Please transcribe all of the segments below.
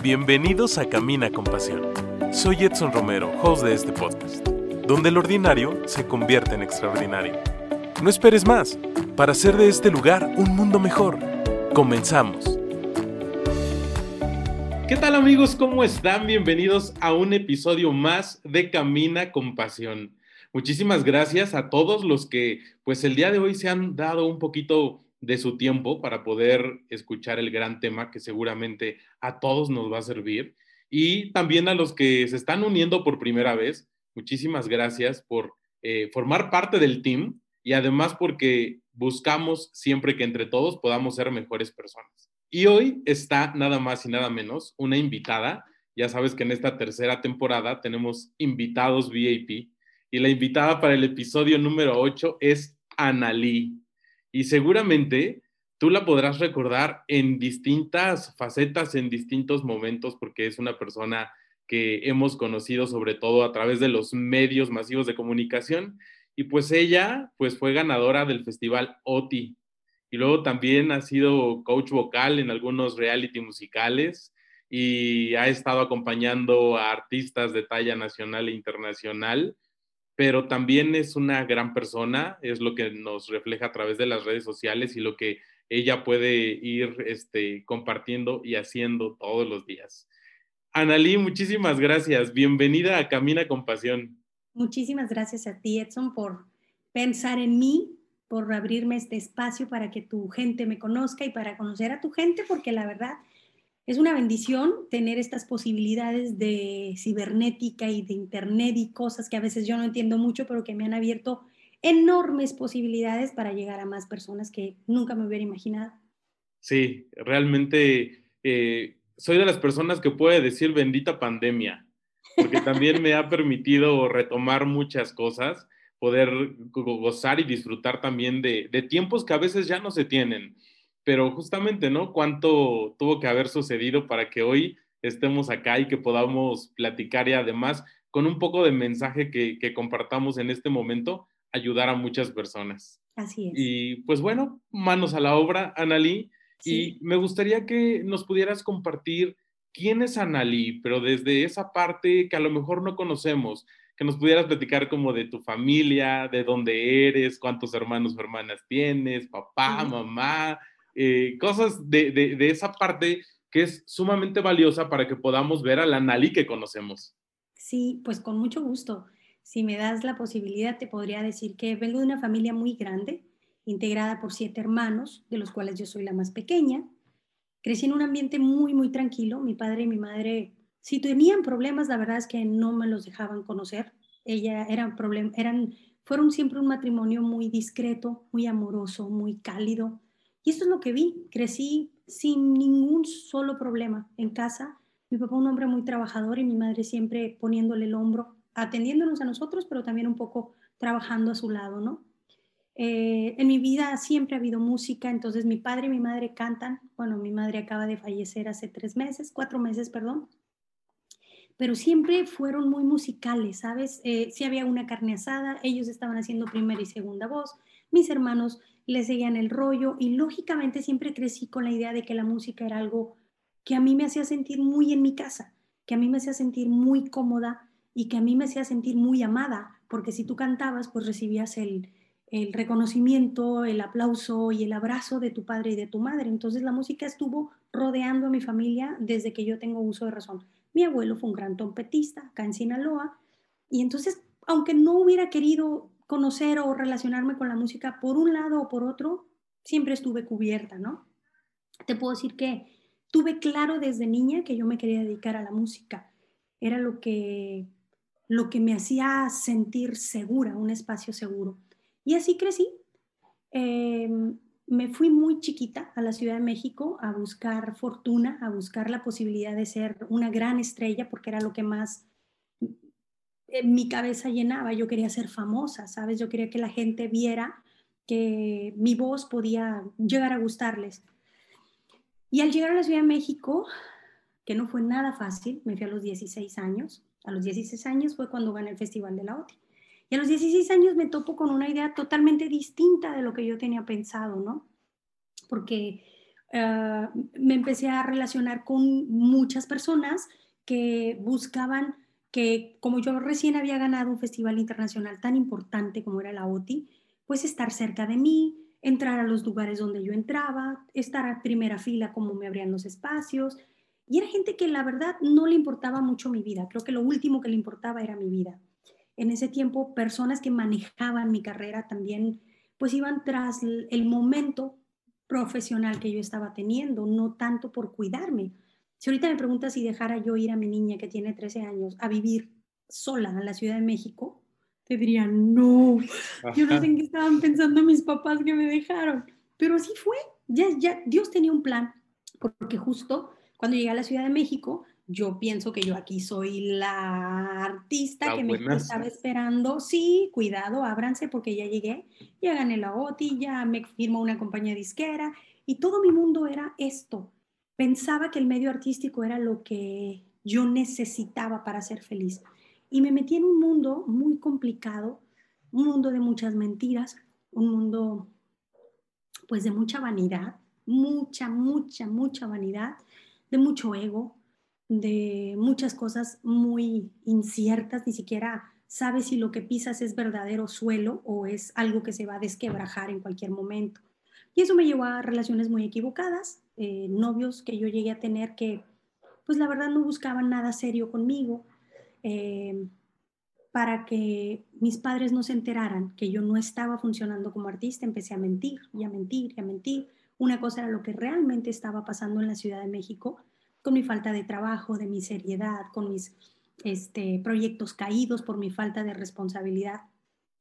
Bienvenidos a Camina con Pasión. Soy Edson Romero, host de este podcast, donde el ordinario se convierte en extraordinario. No esperes más para hacer de este lugar un mundo mejor. Comenzamos. ¿Qué tal amigos? ¿Cómo están? Bienvenidos a un episodio más de Camina con Pasión. Muchísimas gracias a todos los que pues el día de hoy se han dado un poquito de su tiempo para poder escuchar el gran tema que seguramente a todos nos va a servir. Y también a los que se están uniendo por primera vez, muchísimas gracias por eh, formar parte del team y además porque buscamos siempre que entre todos podamos ser mejores personas. Y hoy está nada más y nada menos una invitada. Ya sabes que en esta tercera temporada tenemos invitados VIP y la invitada para el episodio número 8 es Analí y seguramente tú la podrás recordar en distintas facetas, en distintos momentos, porque es una persona que hemos conocido sobre todo a través de los medios masivos de comunicación. Y pues ella, pues fue ganadora del festival OTI. Y luego también ha sido coach vocal en algunos reality musicales y ha estado acompañando a artistas de talla nacional e internacional pero también es una gran persona, es lo que nos refleja a través de las redes sociales y lo que ella puede ir este, compartiendo y haciendo todos los días. Analí, muchísimas gracias. Bienvenida a Camina con Pasión. Muchísimas gracias a ti, Edson, por pensar en mí, por abrirme este espacio para que tu gente me conozca y para conocer a tu gente, porque la verdad es una bendición tener estas posibilidades de cibernética y de internet y cosas que a veces yo no entiendo mucho, pero que me han abierto enormes posibilidades para llegar a más personas que nunca me hubiera imaginado. Sí, realmente eh, soy de las personas que puede decir bendita pandemia, porque también me ha permitido retomar muchas cosas, poder gozar y disfrutar también de, de tiempos que a veces ya no se tienen pero justamente, ¿no? ¿Cuánto tuvo que haber sucedido para que hoy estemos acá y que podamos platicar y además con un poco de mensaje que, que compartamos en este momento, ayudar a muchas personas? Así es. Y pues bueno, manos a la obra, Analí. Y me gustaría que nos pudieras compartir quién es Analí, pero desde esa parte que a lo mejor no conocemos, que nos pudieras platicar como de tu familia, de dónde eres, cuántos hermanos o hermanas tienes, papá, mamá, eh, cosas de, de, esa parte que es sumamente valiosa para que podamos ver a la Nali que conocemos. Sí, pues con mucho gusto. Si me das la posibilidad, te podría decir que vengo de una familia muy grande, integrada por siete hermanos, de los cuales yo soy la más pequeña. Crecí en un ambiente muy, muy tranquilo. Mi padre y mi madre, si tenían problemas, la verdad es que no me los dejaban conocer. Ella eran, eran fueron siempre un matrimonio muy discreto, muy amoroso, muy cálido. Y esto es lo que vi. Crecí sin ningún solo problema en casa. Mi papá un hombre muy trabajador y mi madre siempre poniéndole el hombro, atendiéndonos a nosotros, pero también un poco trabajando a su lado, ¿no? Eh, en mi vida siempre ha habido música, entonces mi padre y mi madre cantan. Bueno, mi madre acaba de fallecer hace tres meses, cuatro meses, perdón. Pero siempre fueron muy musicales, ¿sabes? Eh, si había una carne asada, ellos estaban haciendo primera y segunda voz. Mis hermanos le seguían el rollo y lógicamente siempre crecí con la idea de que la música era algo que a mí me hacía sentir muy en mi casa, que a mí me hacía sentir muy cómoda y que a mí me hacía sentir muy amada, porque si tú cantabas, pues recibías el, el reconocimiento, el aplauso y el abrazo de tu padre y de tu madre. Entonces la música estuvo rodeando a mi familia desde que yo tengo uso de razón. Mi abuelo fue un gran trompetista acá en Sinaloa y entonces, aunque no hubiera querido conocer o relacionarme con la música por un lado o por otro, siempre estuve cubierta, ¿no? Te puedo decir que tuve claro desde niña que yo me quería dedicar a la música. Era lo que, lo que me hacía sentir segura, un espacio seguro. Y así crecí. Em, me fui muy chiquita a la Ciudad de México a buscar fortuna, a buscar la posibilidad de ser una gran estrella, porque era lo que más mi cabeza llenaba, yo quería ser famosa, ¿sabes? Yo quería que la gente viera que mi voz podía llegar a gustarles. Y al llegar a la Ciudad de México, que no fue nada fácil, me fui a los 16 años. A los 16 años fue cuando gané el Festival de la OTI. Y a los 16 años me topo con una idea totalmente distinta de lo que yo tenía pensado, ¿no? Porque eh, me empecé a relacionar con muchas personas que buscaban que, como yo recién había ganado un festival internacional tan importante como era la OTI, pues estar cerca de mí, entrar a los lugares donde yo entraba, estar a primera fila como me abrían los espacios. Y era gente que la verdad no le importaba mucho mi vida. Creo que lo último que le importaba era mi vida. En ese tiempo, personas que manejaban mi carrera también, pues iban tras el momento profesional que yo estaba teniendo, no tanto por cuidarme. Si ahorita me preguntas si dejara yo ir a mi niña que tiene 13 años a vivir sola en la Ciudad de México, te diría, no, yo no sé en qué estaban pensando mis papás que me dejaron. Pero así fue, ya, ya Dios tenía un plan, porque justo cuando llegué a la Ciudad de México, yo pienso que yo aquí soy la artista que me estaba esperando. Sí, cuidado, ábranse porque ya llegué, ya gané la OTI, ya me firmó una compañía disquera y todo mi mundo era esto. Pensaba que el medio artístico era lo que yo necesitaba para ser feliz. Y me metí en un mundo muy complicado, un mundo de muchas mentiras, un mundo pues de mucha vanidad, mucha, mucha, mucha vanidad, de mucho ego, de muchas cosas muy inciertas, ni siquiera sabes si lo que pisas es verdadero suelo o es algo que se va a desquebrajar en cualquier momento. Y eso me llevó a relaciones muy equivocadas, eh, novios que yo llegué a tener que, pues la verdad no buscaban nada serio conmigo, eh, para que mis padres no se enteraran que yo no estaba funcionando como artista, empecé a mentir y a mentir y a mentir. Una cosa era lo que realmente estaba pasando en la Ciudad de México con mi falta de trabajo, de mi seriedad, con mis este, proyectos caídos por mi falta de responsabilidad.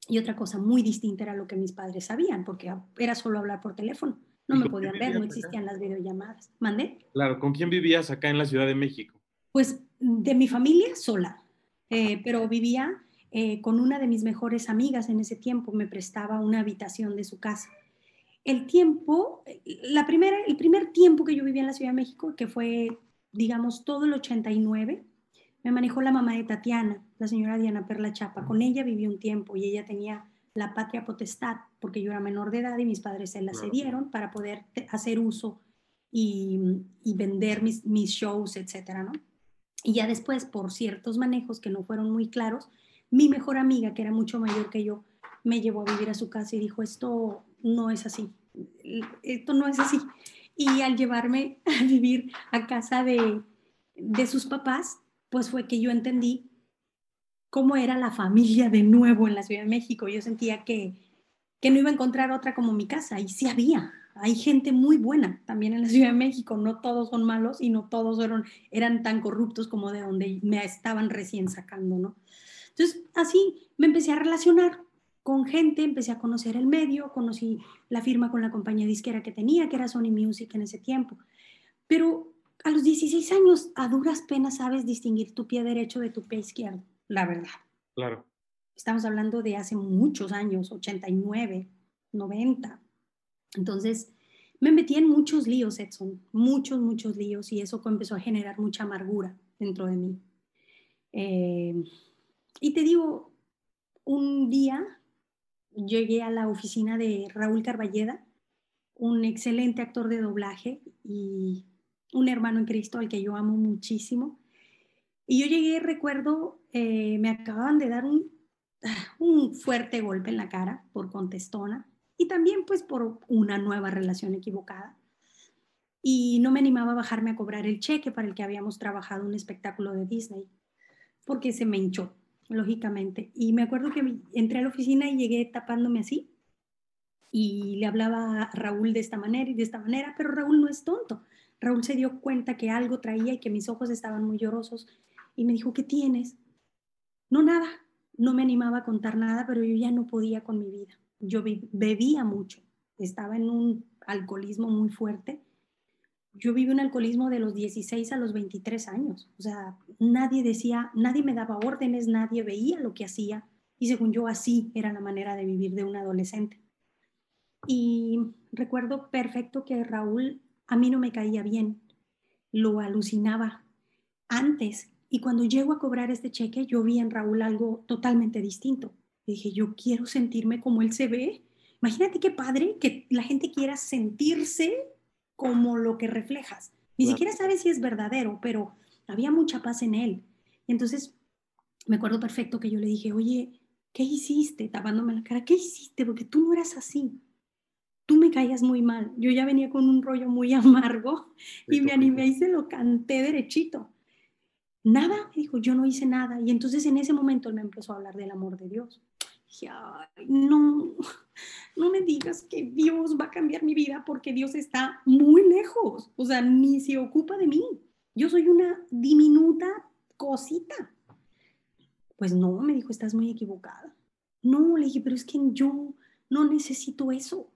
Y otra cosa muy distinta era lo que mis padres sabían, porque era solo hablar por teléfono. No me podían ver, no existían las videollamadas. ¿Mandé? Claro, ¿con quién vivías acá en la Ciudad de México? Pues de mi familia sola, eh, pero vivía eh, con una de mis mejores amigas en ese tiempo, me prestaba una habitación de su casa el tiempo, la primera, el primer tiempo que yo vivía en la Ciudad de México, que fue digamos, todo el 89, me manejó la mamá de Tatiana, la señora Diana Perla Chapa. Con ella viví un tiempo y ella tenía la patria potestad, porque yo era menor de edad y mis padres se la cedieron para poder hacer uso y, vender mis, mis, shows, etcétera, ¿no? Y ya después, por ciertos manejos que no fueron muy claros, mi mejor amiga, que era mucho mayor que yo, me llevó a vivir a su casa y dijo, esto no es así, esto no es así y al llevarme a vivir a casa de, sus papás, pues fue que yo entendí cómo era la familia de nuevo en la Ciudad de México. Yo sentía que, que no iba a encontrar otra como mi casa y sí había. Hay gente muy buena también en la Ciudad de México, no todos son malos y no todos eran, eran tan corruptos como de donde me estaban recién sacando, ¿no? Entonces, así me empecé a relacionar con gente, empecé a conocer el medio, conocí la firma con la compañía disquera que tenía, que era Sony Music en ese tiempo. Pero a los 16 años, a duras penas sabes distinguir tu pie derecho de tu pie izquierdo, la verdad. Claro. Estamos hablando de hace muchos años, 89, 90. Entonces, me metí en muchos líos, Edson, muchos, muchos líos, y eso empezó a generar mucha amargura dentro de mí. Eh, y te digo, un día llegué a la oficina de Raúl Carballeda, un excelente actor de doblaje y un hermano en Cristo al que yo amo muchísimo. Y yo llegué, recuerdo, eh, me acababan de dar un, un fuerte golpe en la cara por contestona y también pues por una nueva relación equivocada. Y no me animaba a bajarme a cobrar el cheque para el que habíamos trabajado un espectáculo de Disney, porque se me hinchó lógicamente. Y me acuerdo que entré a la oficina y llegué tapándome así y le hablaba a Raúl de esta manera y de esta manera, pero Raúl no es tonto. Raúl se dio cuenta que algo traía y que mis ojos estaban muy llorosos y me dijo, ¿qué tienes? No, nada. No me animaba a contar nada, pero yo ya no podía con mi vida. Yo bebía mucho, estaba en un alcoholismo muy fuerte yo viví un alcoholismo de los 16 a los 23 años. O sea, nadie decía, nadie me daba órdenes, nadie veía lo que hacía. Y según yo, así era la manera de vivir de un adolescente. Y recuerdo perfecto que Raúl a mí no me caía bien. Lo alucinaba antes. Y cuando llego a cobrar este cheque, yo vi en Raúl algo totalmente distinto. dije, yo quiero sentirme como él se ve. Imagínate qué padre que la gente quiera sentirse como lo que reflejas. Ni siquiera sabes si es verdadero, pero había mucha paz en él. Y entonces me acuerdo perfecto que yo le dije, oye, ¿qué hiciste? Tapándome la cara, ¿qué hiciste? Porque tú no eras así. Tú me caías muy mal. Yo ya venía con un rollo muy amargo y me animé y se lo canté derechito. Nada, me dijo, yo no hice nada. Y entonces en ese momento él me empezó a hablar del amor de Dios. dije, no, no me digas que Dios va a cambiar mi vida porque Dios está muy lejos. O sea, ni se ocupa de mí. Yo soy una diminuta cosita. Pues no, me dijo, estás muy equivocada. No, le dije, pero es que yo no necesito eso.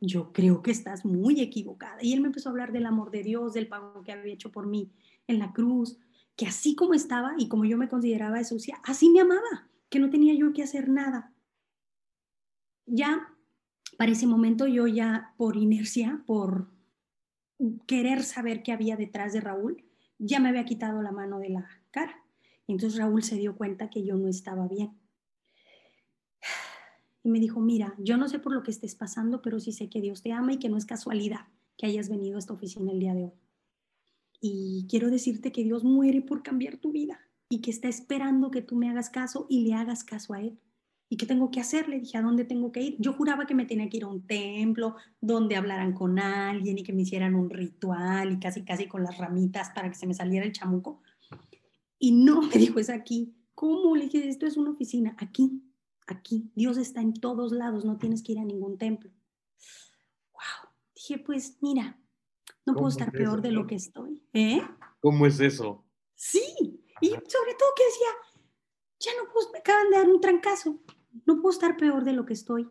Yo creo que estás muy equivocada. Y él me empezó a hablar del amor de Dios, del pago que había hecho por mí en la cruz, que así como estaba y como yo me consideraba sucia, así me amaba, que no tenía yo que hacer nada. Ya para ese momento yo ya por inercia, por querer saber qué había detrás de Raúl, ya me había quitado la mano de la cara. Entonces Raúl se dio cuenta que yo no estaba bien. Y me dijo, mira, yo no sé por lo que estés pasando, pero sí sé que Dios te ama y que no es casualidad que hayas venido a esta oficina el día de hoy. Y quiero decirte que Dios muere por cambiar tu vida y que está esperando que tú me hagas caso y le hagas caso a Él. ¿Y qué tengo que hacer? Le dije, ¿a dónde tengo que ir? Yo juraba que me tenía que ir a un templo donde hablaran con alguien y que me hicieran un ritual y casi, casi con las ramitas para que se me saliera el chamuco. Y no, me dijo, es aquí. ¿Cómo? Le dije, esto es una oficina. Aquí, aquí. Dios está en todos lados, no tienes que ir a ningún templo. Wow. Dije, pues mira, no puedo estar peor de lo que estoy. ¿Eh? ¿Cómo es eso? Sí. Y sobre todo que decía, ya no puedo, me acaban de dar un trancazo. No puedo estar peor de lo que estoy.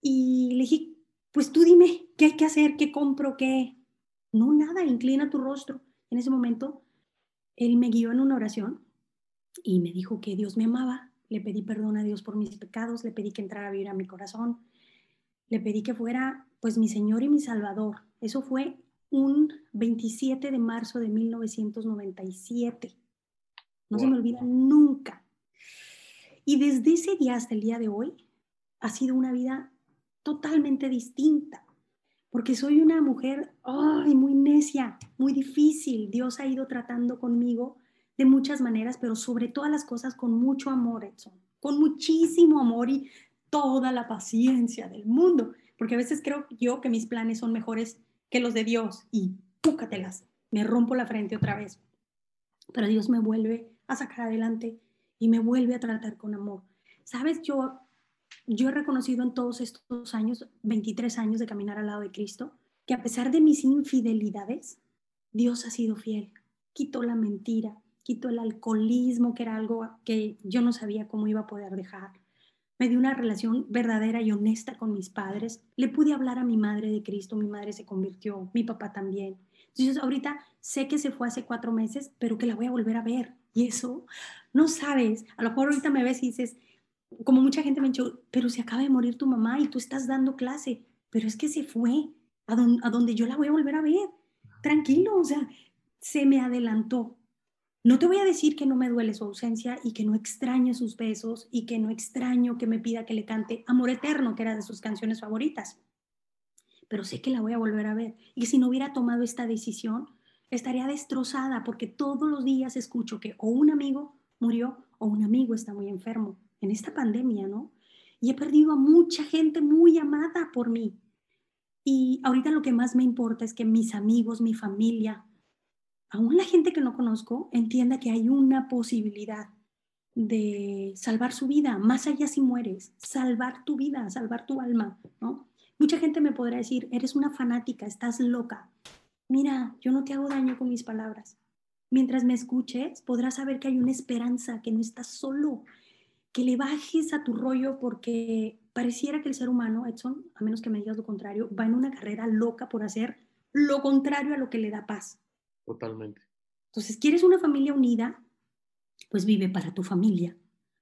Y le dije, pues tú dime, ¿qué hay que hacer? ¿Qué compro? ¿Qué? No, nada, inclina tu rostro. En ese momento él me guió en una oración y me dijo que Dios me amaba. Le pedí perdón a Dios por mis pecados, le pedí que entrara a vivir a mi corazón, le pedí que fuera pues mi Señor y mi Salvador. Eso fue un 27 de marzo de 1997. No se me olvida nunca. Y desde ese día hasta el día de hoy ha sido una vida totalmente distinta porque soy una mujer ay, muy necia, muy difícil. Dios ha ido tratando conmigo de muchas maneras, pero sobre todas las cosas con mucho amor, Edson, con muchísimo amor y toda la paciencia del mundo, porque a veces creo yo que mis planes son mejores que los de Dios y púcatelas, me rompo la frente otra vez. Pero Dios me vuelve a sacar adelante y me vuelve a tratar con amor. Sabes, yo yo he reconocido en todos estos años, 23 años de caminar al lado de Cristo, que a pesar de mis infidelidades, Dios ha sido fiel. Quitó la mentira, quitó el alcoholismo, que era algo que yo no sabía cómo iba a poder dejar. Me dio una relación verdadera y honesta con mis padres. Le pude hablar a mi madre de Cristo, mi madre se convirtió, mi papá también. Entonces ahorita sé que se fue hace cuatro meses, pero que la voy a volver a ver. Y eso, no sabes, a lo mejor ahorita me ves y dices, como mucha gente me ha dicho, pero se acaba de morir tu mamá y tú estás dando clase, pero es que se fue a, a donde yo la voy a volver a ver. Tranquilo, o sea, se me adelantó. No te voy a decir que no me duele su ausencia y que no extraño sus besos y que no extraño que me pida que le cante Amor Eterno, que era de sus canciones favoritas. Pero sé que la voy a volver a ver. Y si no hubiera tomado esta decisión, estaría destrozada porque todos los días escucho que o un amigo murió o un amigo está muy enfermo en esta pandemia, ¿no? Y he perdido a mucha gente muy amada por mí. Y ahorita lo que más me importa es que mis amigos, mi familia, aún la gente que no conozco, entienda que hay una posibilidad de salvar su vida, más allá si mueres, salvar tu vida, salvar tu alma, ¿no? Mucha gente me podrá decir, eres una fanática, estás loca. Mira, yo no te hago daño con mis palabras. Mientras me escuches, podrás saber que hay una esperanza, que no estás solo, que le bajes a tu rollo porque pareciera que el ser humano, Edson, a menos que me digas lo contrario, va en una carrera loca por hacer lo contrario a lo que le da paz. Totalmente. Entonces, ¿quieres una familia unida? Pues vive para tu familia.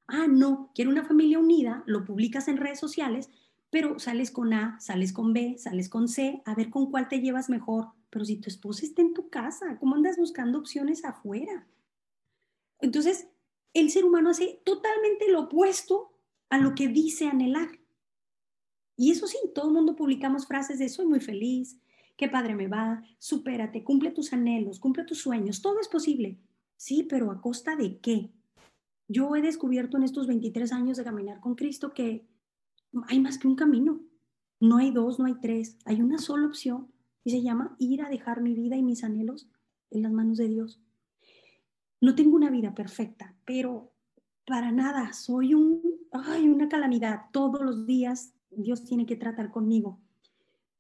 Ah, no, quiero una familia unida, lo publicas en redes sociales, pero sales con A, sales con B, sales con C, a ver con cuál te llevas mejor. Pero si tu esposa está en tu casa, ¿cómo andas buscando opciones afuera? Entonces, el ser humano hace totalmente lo opuesto a lo que dice anhelar. Y eso sí, todo el mundo publicamos frases de soy muy feliz qué padre me va, supérate, cumple tus anhelos, cumple tus sueños, todo es posible. Sí, pero ¿a costa de qué? Yo he descubierto en estos 23 años de caminar con Cristo que hay más que un camino. No hay dos, no hay tres, hay una sola opción y se llama ir a dejar mi vida y mis anhelos en las manos de Dios. No tengo una vida perfecta, pero para nada, soy un, ay, una calamidad. Todos los días Dios tiene que tratar conmigo.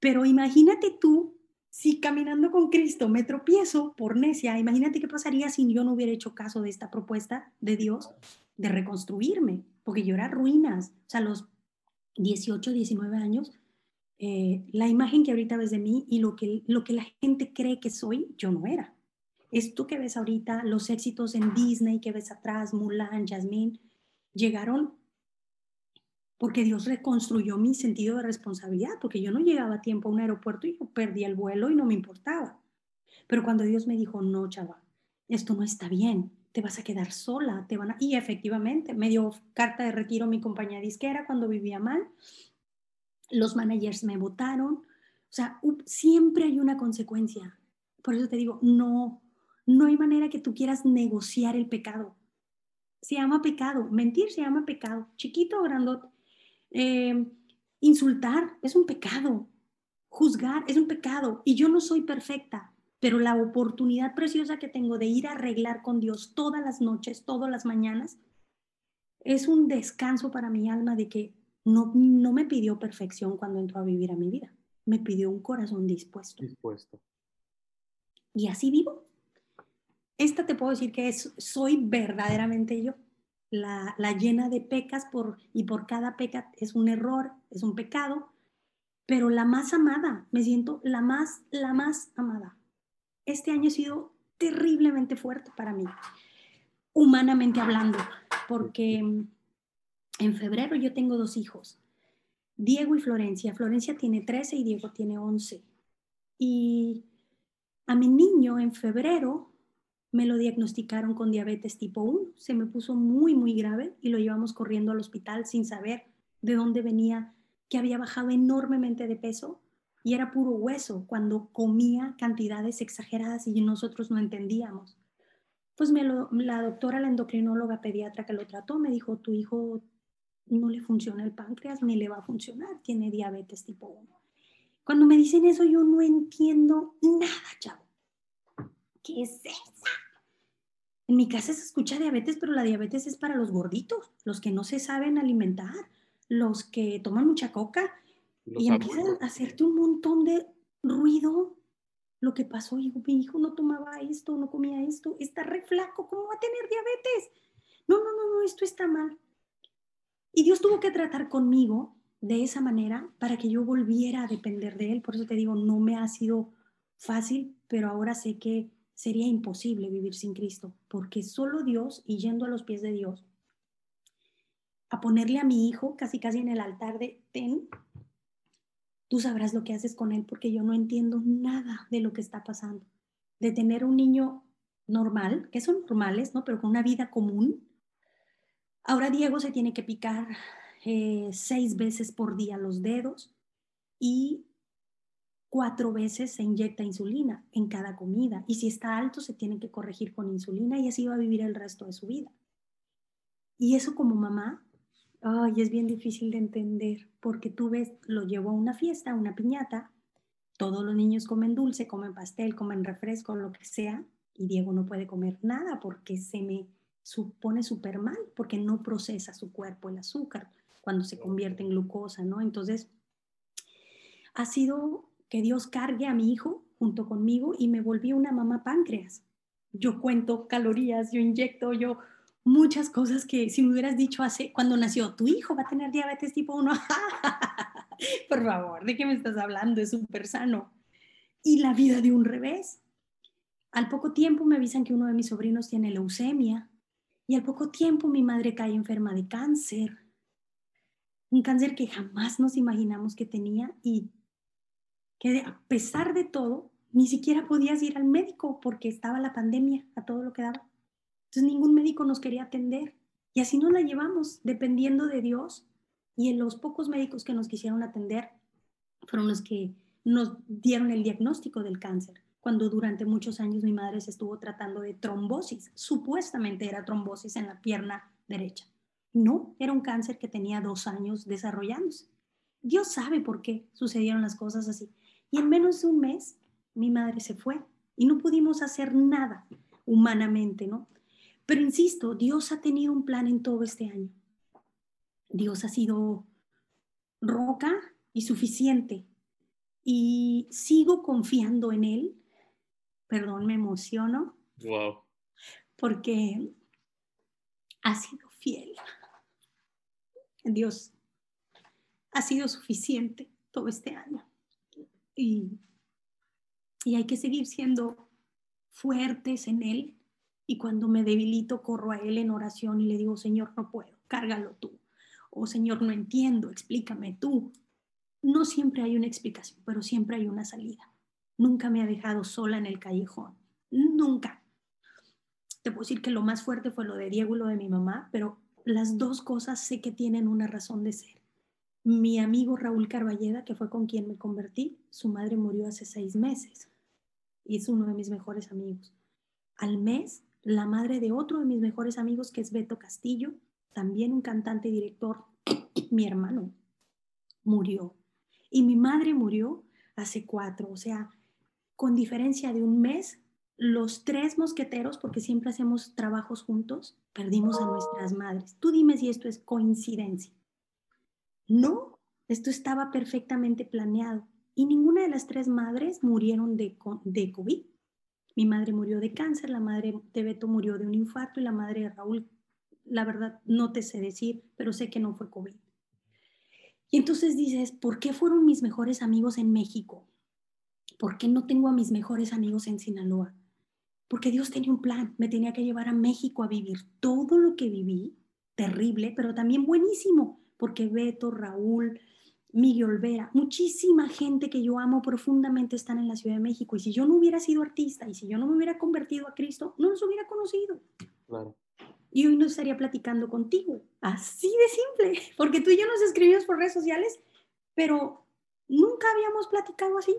Pero imagínate tú si caminando con Cristo me tropiezo por necia, imagínate qué pasaría si yo no hubiera hecho caso de esta propuesta de Dios de reconstruirme, porque yo era ruinas, o sea, los 18, 19 años, eh, la imagen que ahorita ves de mí y lo que, lo que la gente cree que soy, yo no era. Esto que ves ahorita, los éxitos en Disney que ves atrás, Mulan, Jasmine, llegaron porque Dios reconstruyó mi sentido de responsabilidad, porque yo no llegaba a tiempo a un aeropuerto y yo perdí el vuelo y no me importaba. Pero cuando Dios me dijo, no, chava, esto no está bien, te vas a quedar sola, te van a... Y efectivamente, me dio carta de retiro mi compañía disquera cuando vivía mal, los managers me votaron, o sea, siempre hay una consecuencia. Por eso te digo, no, no hay manera que tú quieras negociar el pecado. Se llama pecado, mentir se llama pecado, chiquito o grandote. Eh, insultar es un pecado, juzgar es un pecado y yo no soy perfecta, pero la oportunidad preciosa que tengo de ir a arreglar con Dios todas las noches, todas las mañanas, es un descanso para mi alma de que no, no me pidió perfección cuando entró a vivir a mi vida, me pidió un corazón dispuesto. Dispuesto. Y así vivo. Esta te puedo decir que es, soy verdaderamente yo la, llena de pecas por, y por cada peca es un error, es un pecado, pero la más amada, me siento la más, la más amada. Este año ha sido terriblemente fuerte para mí, humanamente hablando, porque en febrero yo tengo dos hijos, Diego y Florencia. Florencia tiene 13 y Diego tiene 11. Y a mi niño en febrero me lo diagnosticaron con diabetes tipo 1. Se me puso muy, muy grave y lo llevamos corriendo al hospital sin saber de dónde venía, que había bajado enormemente de peso y era puro hueso cuando comía cantidades exageradas y nosotros no entendíamos. Pues me la doctora, la endocrinóloga pediatra que lo trató, me dijo, tu hijo no le funciona el páncreas ni le va a funcionar, tiene diabetes tipo 1. Cuando me dicen eso, yo no entiendo nada, chavo. ¿Qué es esa? En mi casa se escucha diabetes, pero la diabetes es para los gorditos, los que no se saben alimentar, los que toman mucha coca y empiezan a hacerte un montón de ruido. Lo que pasó, hijo, mi hijo no tomaba esto, no comía esto, está re flaco, ¿cómo va a tener diabetes? No, no, no, no, esto está mal. Y Dios tuvo que tratar conmigo de esa manera para que yo volviera a depender de Él. Por eso te digo, no me ha sido fácil, pero ahora sé que sería imposible vivir sin Cristo, porque solo Dios y yendo a los pies de Dios, a ponerle a mi hijo casi casi en el altar de, ten, tú sabrás lo que haces con él, porque yo no entiendo nada de lo que está pasando. De tener un niño normal, que son normales, ¿no? Pero con una vida común. Ahora Diego se tiene que picar eh, seis veces por día los dedos y cuatro veces se inyecta insulina en cada comida y si está alto se tiene que corregir con insulina y así va a vivir el resto de su vida. Y eso como mamá, ay, es bien difícil de entender porque tú ves, lo llevo a una fiesta, a una piñata, todos los niños comen dulce, comen pastel, comen refresco, lo que sea, y Diego no puede comer nada porque se me supone súper mal, porque no procesa su cuerpo el azúcar cuando se convierte en glucosa, ¿no? Entonces, ha sido que Dios cargue a mi hijo junto conmigo y me volví una mamá páncreas. Yo cuento calorías, yo inyecto, yo muchas cosas que si me hubieras dicho hace cuando nació, tu hijo va a tener diabetes tipo 1. Por favor, ¿de qué me estás hablando? Es súper sano. Y la vida de un revés. Al poco tiempo me avisan que uno de mis sobrinos tiene leucemia y al poco tiempo mi madre cae enferma de cáncer. Un cáncer que jamás nos imaginamos que tenía y que a pesar de todo, ni siquiera podías ir al médico porque estaba la pandemia a todo lo que daba. Entonces ningún médico nos quería atender. Y así nos la llevamos, dependiendo de Dios. Y en los pocos médicos que nos quisieron atender fueron los que nos dieron el diagnóstico del cáncer, cuando durante muchos años mi madre se estuvo tratando de trombosis. Supuestamente era trombosis en la pierna derecha. No, era un cáncer que tenía dos años desarrollándose. Dios sabe por qué sucedieron las cosas así. Y en menos de un mes, mi madre se fue y no pudimos hacer nada humanamente, ¿no? Pero insisto, Dios ha tenido un plan en todo este año. Dios ha sido roca y suficiente. Y sigo confiando en Él. Perdón, me emociono. Wow. Porque ha sido fiel. Dios ha sido suficiente todo este año. Y, y hay que seguir siendo fuertes en Él. Y cuando me debilito, corro a Él en oración y le digo, Señor, no puedo, cárgalo tú. O Señor, no entiendo, explícame tú. No siempre hay una explicación, pero siempre hay una salida. Nunca me ha dejado sola en el callejón. Nunca. Te puedo decir que lo más fuerte fue lo de Diego y lo de mi mamá, pero las dos cosas sé que tienen una razón de ser. Mi amigo Raúl Carballeda, que fue con quien me convertí, su madre murió hace seis meses y es uno de mis mejores amigos. Al mes, la madre de otro de mis mejores amigos, que es Beto Castillo, también un cantante y director, mi hermano, murió. Y mi madre murió hace cuatro, o sea, con diferencia de un mes, los tres mosqueteros, porque siempre hacemos trabajos juntos, perdimos a nuestras madres. Tú dime si esto es coincidencia. No, esto estaba perfectamente planeado y ninguna de las tres madres murieron de, de COVID. Mi madre murió de cáncer, la madre de Beto murió de un infarto y la madre de Raúl, la verdad, no te sé decir, pero sé que no fue COVID. Y entonces dices, ¿por qué fueron mis mejores amigos en México? ¿Por qué no tengo a mis mejores amigos en Sinaloa? Porque Dios tenía un plan, me tenía que llevar a México a vivir todo lo que viví, terrible, pero también buenísimo, porque Beto, Raúl, Miguel Olvera, muchísima gente que yo amo profundamente están en la Ciudad de México. Y si yo no hubiera sido artista y si yo no me hubiera convertido a Cristo, no nos hubiera conocido. Claro. Y hoy no estaría platicando contigo. Así de simple. Porque tú y yo nos escribimos por redes sociales, pero nunca habíamos platicado así.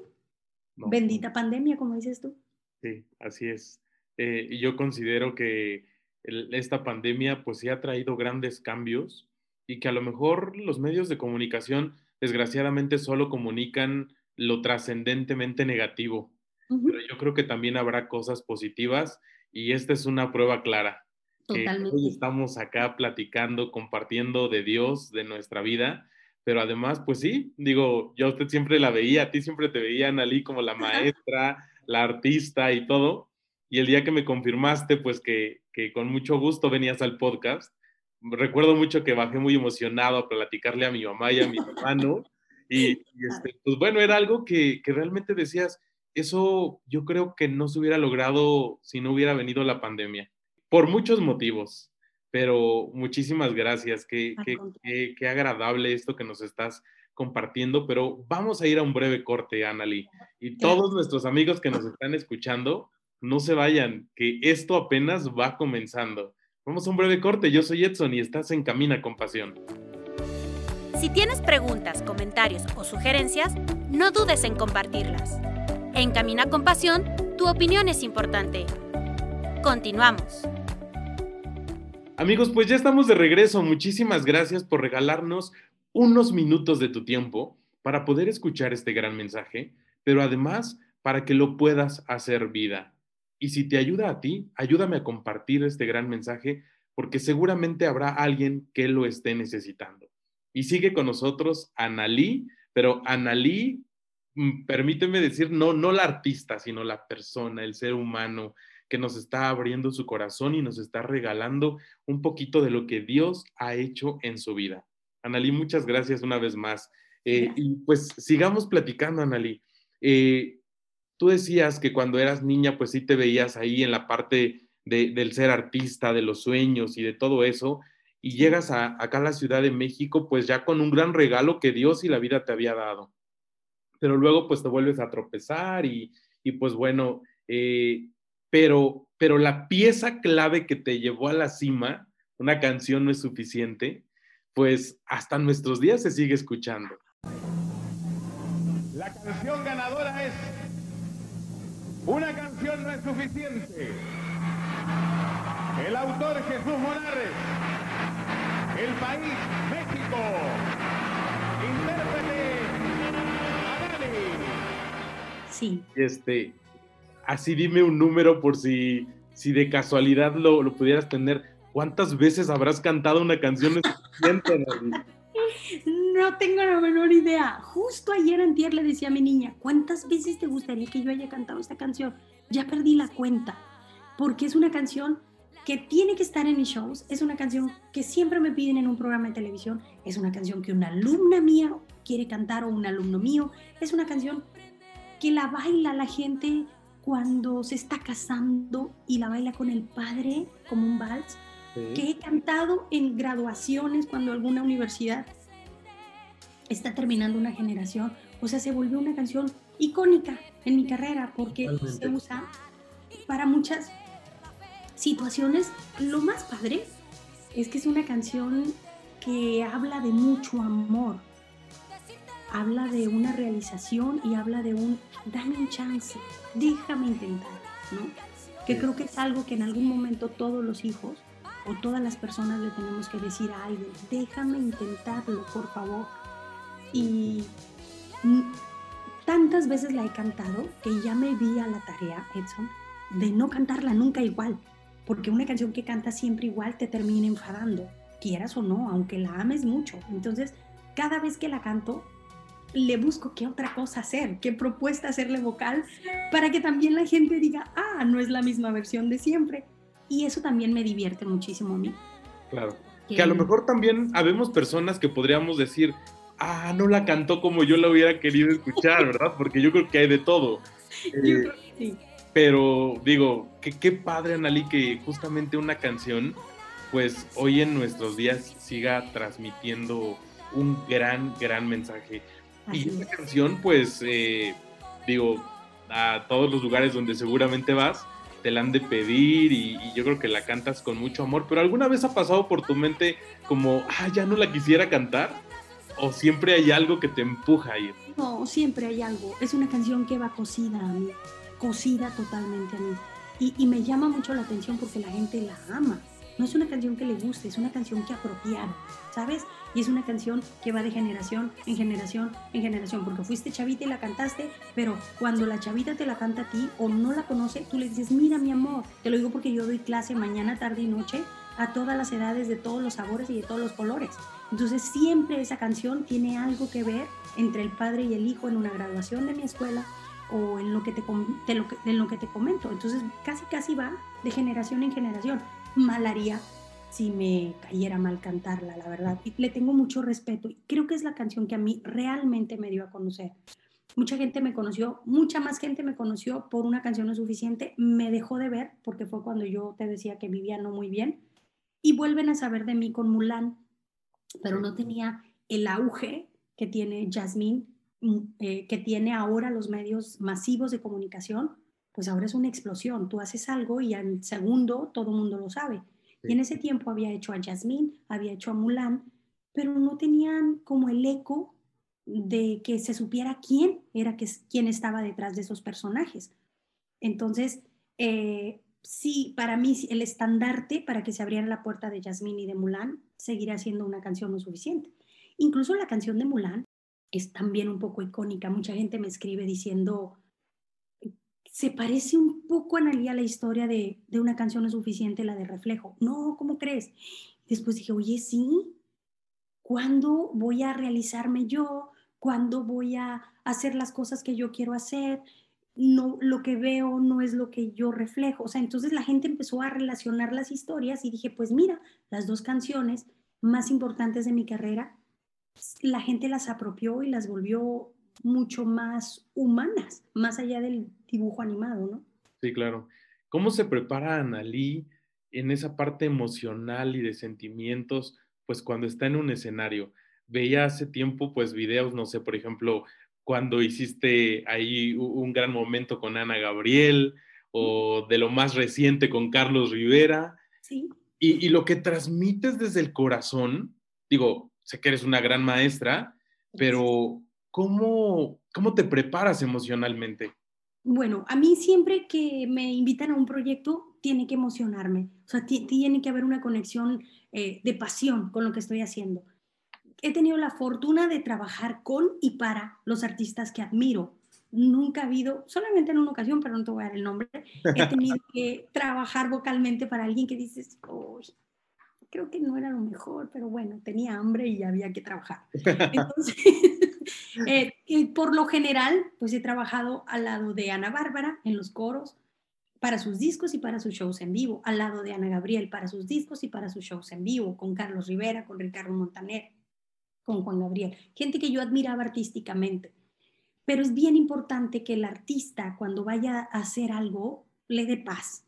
Bendita pandemia, como dices tú. Sí, así es. Eh, y yo considero que esta pandemia pues sí ha traído grandes cambios y que a lo mejor los medios de comunicación desgraciadamente solo comunican lo trascendentemente negativo. Pero yo creo que también habrá cosas positivas y esta es una prueba clara. Totalmente. hoy estamos acá platicando, compartiendo de Dios, de nuestra vida, pero además, pues sí, digo, yo a usted siempre la veía, a ti siempre te veían, Ali, como la maestra, la artista y todo. Y el día que me confirmaste, pues que, que con mucho gusto venías al podcast, recuerdo mucho que bajé muy emocionado a platicarle a mi mamá y a mi hermano. Y, este, pues bueno, era algo que, que, realmente decías, eso yo creo que no se hubiera logrado si no hubiera venido la pandemia, por muchos motivos, pero muchísimas gracias, qué, qué, qué, agradable esto que nos estás compartiendo, pero vamos a ir a un breve corte, Anali, y todos nuestros amigos que nos están escuchando, no se vayan, que esto apenas va comenzando. Vamos a un breve corte. Yo soy Edson y estás en Camina con Pasión. Si tienes preguntas, comentarios o sugerencias, no dudes en compartirlas. En Camina con Pasión, tu opinión es importante. Continuamos. Amigos, pues ya estamos de regreso. Muchísimas gracias por regalarnos unos minutos de tu tiempo para poder escuchar este gran mensaje, pero además para que lo puedas hacer vida. Y si te ayuda a ti, ayúdame a compartir este gran mensaje porque seguramente habrá alguien que lo esté necesitando. Y sigue con nosotros Analí, pero Analí, mm, permíteme decir, no, no la artista, sino la persona, el ser humano que nos está abriendo su corazón y nos está regalando un poquito de lo que Dios ha hecho en su vida. Analí, muchas gracias una vez más. Eh, y pues sigamos platicando, Analí. Eh, tú decías que cuando eras niña, pues sí te veías ahí en la parte del ser artista, de los sueños y de todo eso, y llegas a, acá a la Ciudad de México, pues ya con un gran regalo que Dios y la vida te había dado. Pero luego, pues te vuelves a tropezar y, pues bueno, eh, pero, pero la pieza clave que te llevó a la cima, una canción no es suficiente, pues hasta nuestros días se sigue escuchando. La canción ganadora es Una canción no es suficiente. El autor Jesús Monares. El país México. Intérprete. Sí. Este, así dime un número por si, si de casualidad lo, lo pudieras tener. ¿Cuántas veces habrás cantado una canción no es suficiente? No tengo la menor idea. Justo ayer antier le decía a mi niña, ¿cuántas veces te gustaría que yo haya cantado esta canción? Ya perdí la cuenta, porque es una canción que tiene que estar en mis shows, es una canción que siempre me piden en un programa de televisión, es una canción que una alumna mía quiere cantar o un alumno mío, es una canción que la baila la gente cuando se está casando y la baila con el padre como un vals, que he cantado en graduaciones cuando alguna universidad está terminando una generación. O sea, se volvió una canción icónica en mi carrera porque Totalmente. se usa para muchas situaciones. Lo más padre es que es una canción que habla de mucho amor. Habla de una realización y habla de un dame un chance, déjame intentar, ¿no? Que creo que es algo que en algún momento todos los hijos o todas las personas le tenemos que decir a alguien, déjame intentarlo, por favor. Y tantas veces la he cantado que ya me di a la tarea, Edson, de no cantarla nunca igual, porque una canción que canta siempre igual te termina enfadando, quieras o no, aunque la ames mucho. Entonces, cada vez que la canto, le busco qué otra cosa hacer, qué propuesta hacerle vocal, para que también la gente diga, ah, no es la misma versión de siempre. Y eso también me divierte muchísimo a mí. Claro. Que a lo mejor también habemos personas que podríamos decir, ah, no la cantó como yo la hubiera querido escuchar, ¿verdad? Porque yo creo que hay de todo. Yo Eh, creo que sí. pero digo, que qué padre, Analí, que justamente una canción, pues hoy en nuestros días siga transmitiendo un gran, gran mensaje. Y esta es. canción, pues, eh, digo, a todos los lugares donde seguramente vas, te la han de pedir y, y yo creo que la cantas con mucho amor, pero ¿alguna vez ha pasado por tu mente como, ah, ya no la quisiera cantar? ¿O siempre hay algo que te empuja a ir? No, siempre hay algo. Es una canción que va cosida a mí, cosida totalmente a mí. Y, y me llama mucho la atención porque la gente la ama. No es una canción que le guste, es una canción que apropiaron, ¿sabes? Y es una canción que va de generación en generación en generación, porque fuiste chavita y la cantaste, pero cuando la chavita te la canta a ti o no la conoce, tú le dices, mira mi amor, te lo digo porque yo doy clase mañana, tarde y noche a todas las edades, de todos los sabores y de todos los colores. Entonces siempre esa canción tiene algo que ver entre el padre y el hijo en una graduación de mi escuela o en lo que te, de lo en lo que te comento. Entonces casi casi va de generación en generación. Mal haría si me cayera mal cantarla, la verdad. Y le tengo mucho respeto. Creo que es la canción que a mí realmente me dio a conocer. Mucha gente me conoció, mucha más gente me conoció por una canción no suficiente. Me dejó de ver porque fue cuando yo te decía que vivía no muy bien. Y vuelven a saber de mí con Mulan, pero no tenía el auge que tiene Jasmine, mm, eh, que tiene ahora los medios masivos de comunicación, pues ahora es una explosión. Tú haces algo y en segundo todo el mundo lo sabe. Y en ese tiempo había hecho a Jasmine, había hecho a Mulan, pero no tenían como el eco de que se supiera quién era que, quién estaba detrás de esos personajes. Entonces, eh, sí, para mí el estandarte para que se abriera la puerta de Jasmine y de Mulan seguirá siendo una canción no suficiente. Incluso la canción de Mulan es también un poco icónica. Mucha gente me escribe diciendo, se parece un poco, Analia, a la historia de, de una canción no suficiente, la de Reflejo. No, ¿cómo crees? Después dije, oye, sí, ¿cuándo voy a realizarme yo? ¿Cuándo voy a hacer las cosas que yo quiero hacer? No, lo que veo no es lo que yo reflejo. O sea, entonces la gente empezó a relacionar las historias y dije, pues mira, las dos canciones más importantes de mi carrera, la gente las apropió y las volvió mucho más humanas, más allá del dibujo animado, ¿no? Sí, claro. ¿Cómo se prepara Analí en esa parte emocional y de sentimientos, pues cuando está en un escenario? Veía hace tiempo, pues, videos, no sé, por ejemplo, cuando hiciste ahí un gran momento con Ana Gabriel o de lo más reciente con Carlos Rivera. Sí. Y, y lo que transmites desde el corazón, digo, sé que eres una gran maestra, pero ¿cómo, ¿Cómo te preparas emocionalmente? Bueno, a mí siempre que me invitan a un proyecto, tiene que emocionarme. O sea, tiene que haber una conexión eh, de pasión con lo que estoy haciendo. He tenido la fortuna de trabajar con y para los artistas que admiro. Nunca ha habido, solamente en una ocasión, pero no te voy a dar el nombre, he tenido que trabajar vocalmente para alguien que dices, uy, creo que no era lo mejor, pero bueno, tenía hambre y había que trabajar. Entonces, eh, por lo general, pues he trabajado al lado de Ana Bárbara en los coros para sus discos y para sus shows en vivo, al lado de Ana Gabriel para sus discos y para sus shows en vivo, con Carlos Rivera, con Ricardo Montaner, con Juan Gabriel, gente que yo admiraba artísticamente. Pero es bien importante que el artista cuando vaya a hacer algo le dé paz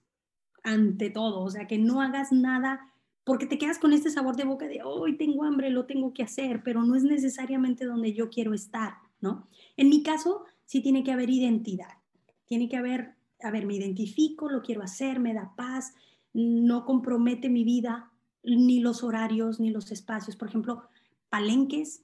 ante todo, o sea, que no hagas nada porque te quedas con este sabor de boca de, hoy tengo hambre, lo tengo que hacer, pero no es necesariamente donde yo quiero estar, ¿no? En mi caso, sí tiene que haber identidad, tiene que haber, a ver, me identifico, lo quiero hacer, me da paz, no compromete mi vida, ni los horarios, ni los espacios. Por ejemplo, palenques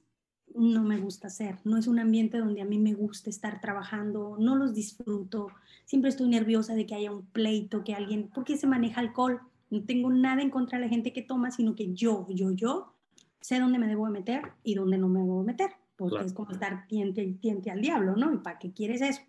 no me gusta hacer, no es un ambiente donde a mí me gusta estar trabajando, no los disfruto, siempre estoy nerviosa de que haya un pleito, que alguien, porque se maneja alcohol, no tengo nada en contra de la gente que toma, sino que yo, yo, yo sé dónde me debo meter y dónde no me debo meter, porque es como estar tiente, tiente al diablo, ¿no? ¿Y para qué quieres eso?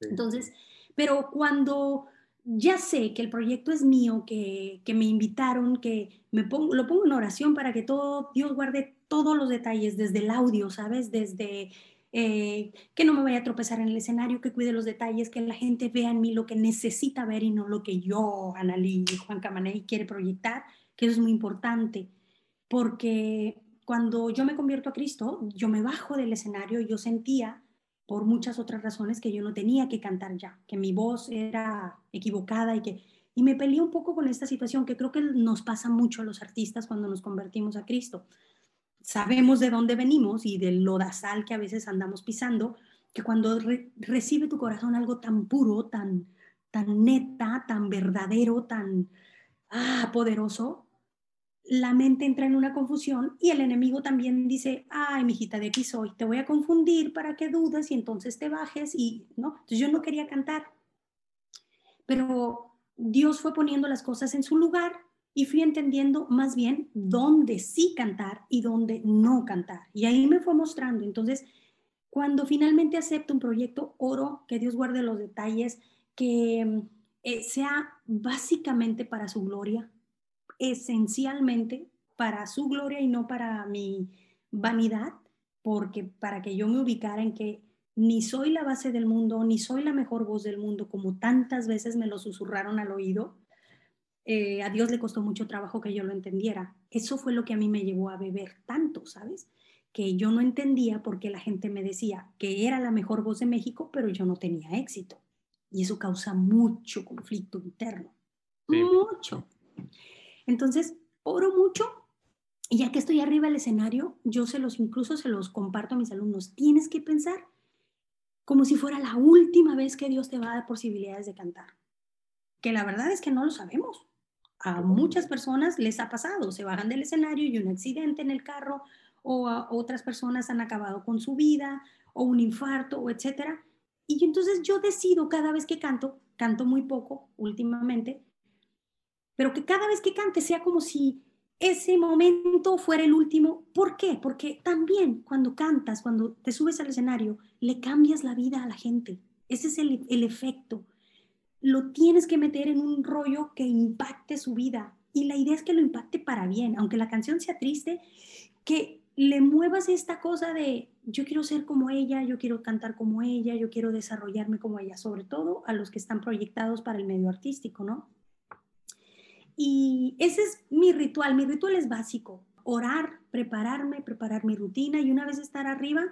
Entonces, pero cuando ya sé que el proyecto es mío, que, que me invitaron, que me pongo, lo pongo en oración para que todo, Dios guarde todos los detalles, desde el audio, ¿sabes? Desde eh, que no me vaya a tropezar en el escenario, que cuide los detalles, que la gente vea en mí lo que necesita ver y no lo que yo, Analí y Juan Camaney quiere proyectar, que eso es muy importante, porque cuando yo me convierto a Cristo, yo me bajo del escenario yo sentía por muchas otras razones que yo no tenía que cantar ya, que mi voz era equivocada y que y me peleé un poco con esta situación que creo que nos pasa mucho a los artistas cuando nos convertimos a Cristo sabemos de dónde venimos y del lodazal que a veces andamos pisando, que cuando recibe tu corazón algo tan puro, tan, tan neta, tan verdadero, tan ah, poderoso, la mente entra en una confusión y el enemigo también dice, ay, mijita, de aquí soy, te voy a confundir para que dudes y entonces te bajes y, ¿no? Entonces yo no quería cantar, pero Dios fue poniendo las cosas en su lugar y fui entendiendo más bien dónde sí cantar y dónde no cantar. Y ahí me fue mostrando. Entonces, cuando finalmente acepto un proyecto, oro que Dios guarde los detalles, que eh, sea básicamente para su gloria, esencialmente para su gloria y no para mi vanidad, porque para que yo me ubicara en que ni soy la base del mundo, ni soy la mejor voz del mundo, como tantas veces me lo susurraron al oído, eh, a Dios le costó mucho trabajo que yo lo entendiera. Eso fue lo que a mí me llevó a beber tanto, ¿sabes? Que yo no entendía por qué la gente me decía que era la mejor voz de México, pero yo no tenía éxito. Y eso causa mucho conflicto interno. Mucho. Entonces, oro mucho y ya que estoy arriba del escenario, yo se los incluso se los comparto a mis alumnos. Tienes que pensar como si fuera la última vez que Dios te va a dar posibilidades de cantar. Que la verdad es que no lo sabemos a muchas personas les ha pasado, se bajan del escenario y un accidente en el carro o otras personas han acabado con su vida o un infarto o etcétera. Y entonces yo decido cada vez que canto, canto muy poco últimamente, pero que cada vez que cante sea como si ese momento fuera el último. ¿Por qué? Porque también cuando cantas, cuando te subes al escenario, le cambias la vida a la gente. Ese es el, el efecto lo tienes que meter en un rollo que impacte su vida. Y la idea es que lo impacte para bien, aunque la canción sea triste, que le muevas esta cosa de yo quiero ser como ella, yo quiero cantar como ella, yo quiero desarrollarme como ella, sobre todo a los que están proyectados para el medio artístico, ¿no? Y ese es mi ritual, mi ritual es básico, orar, prepararme, preparar mi rutina y una vez estar arriba,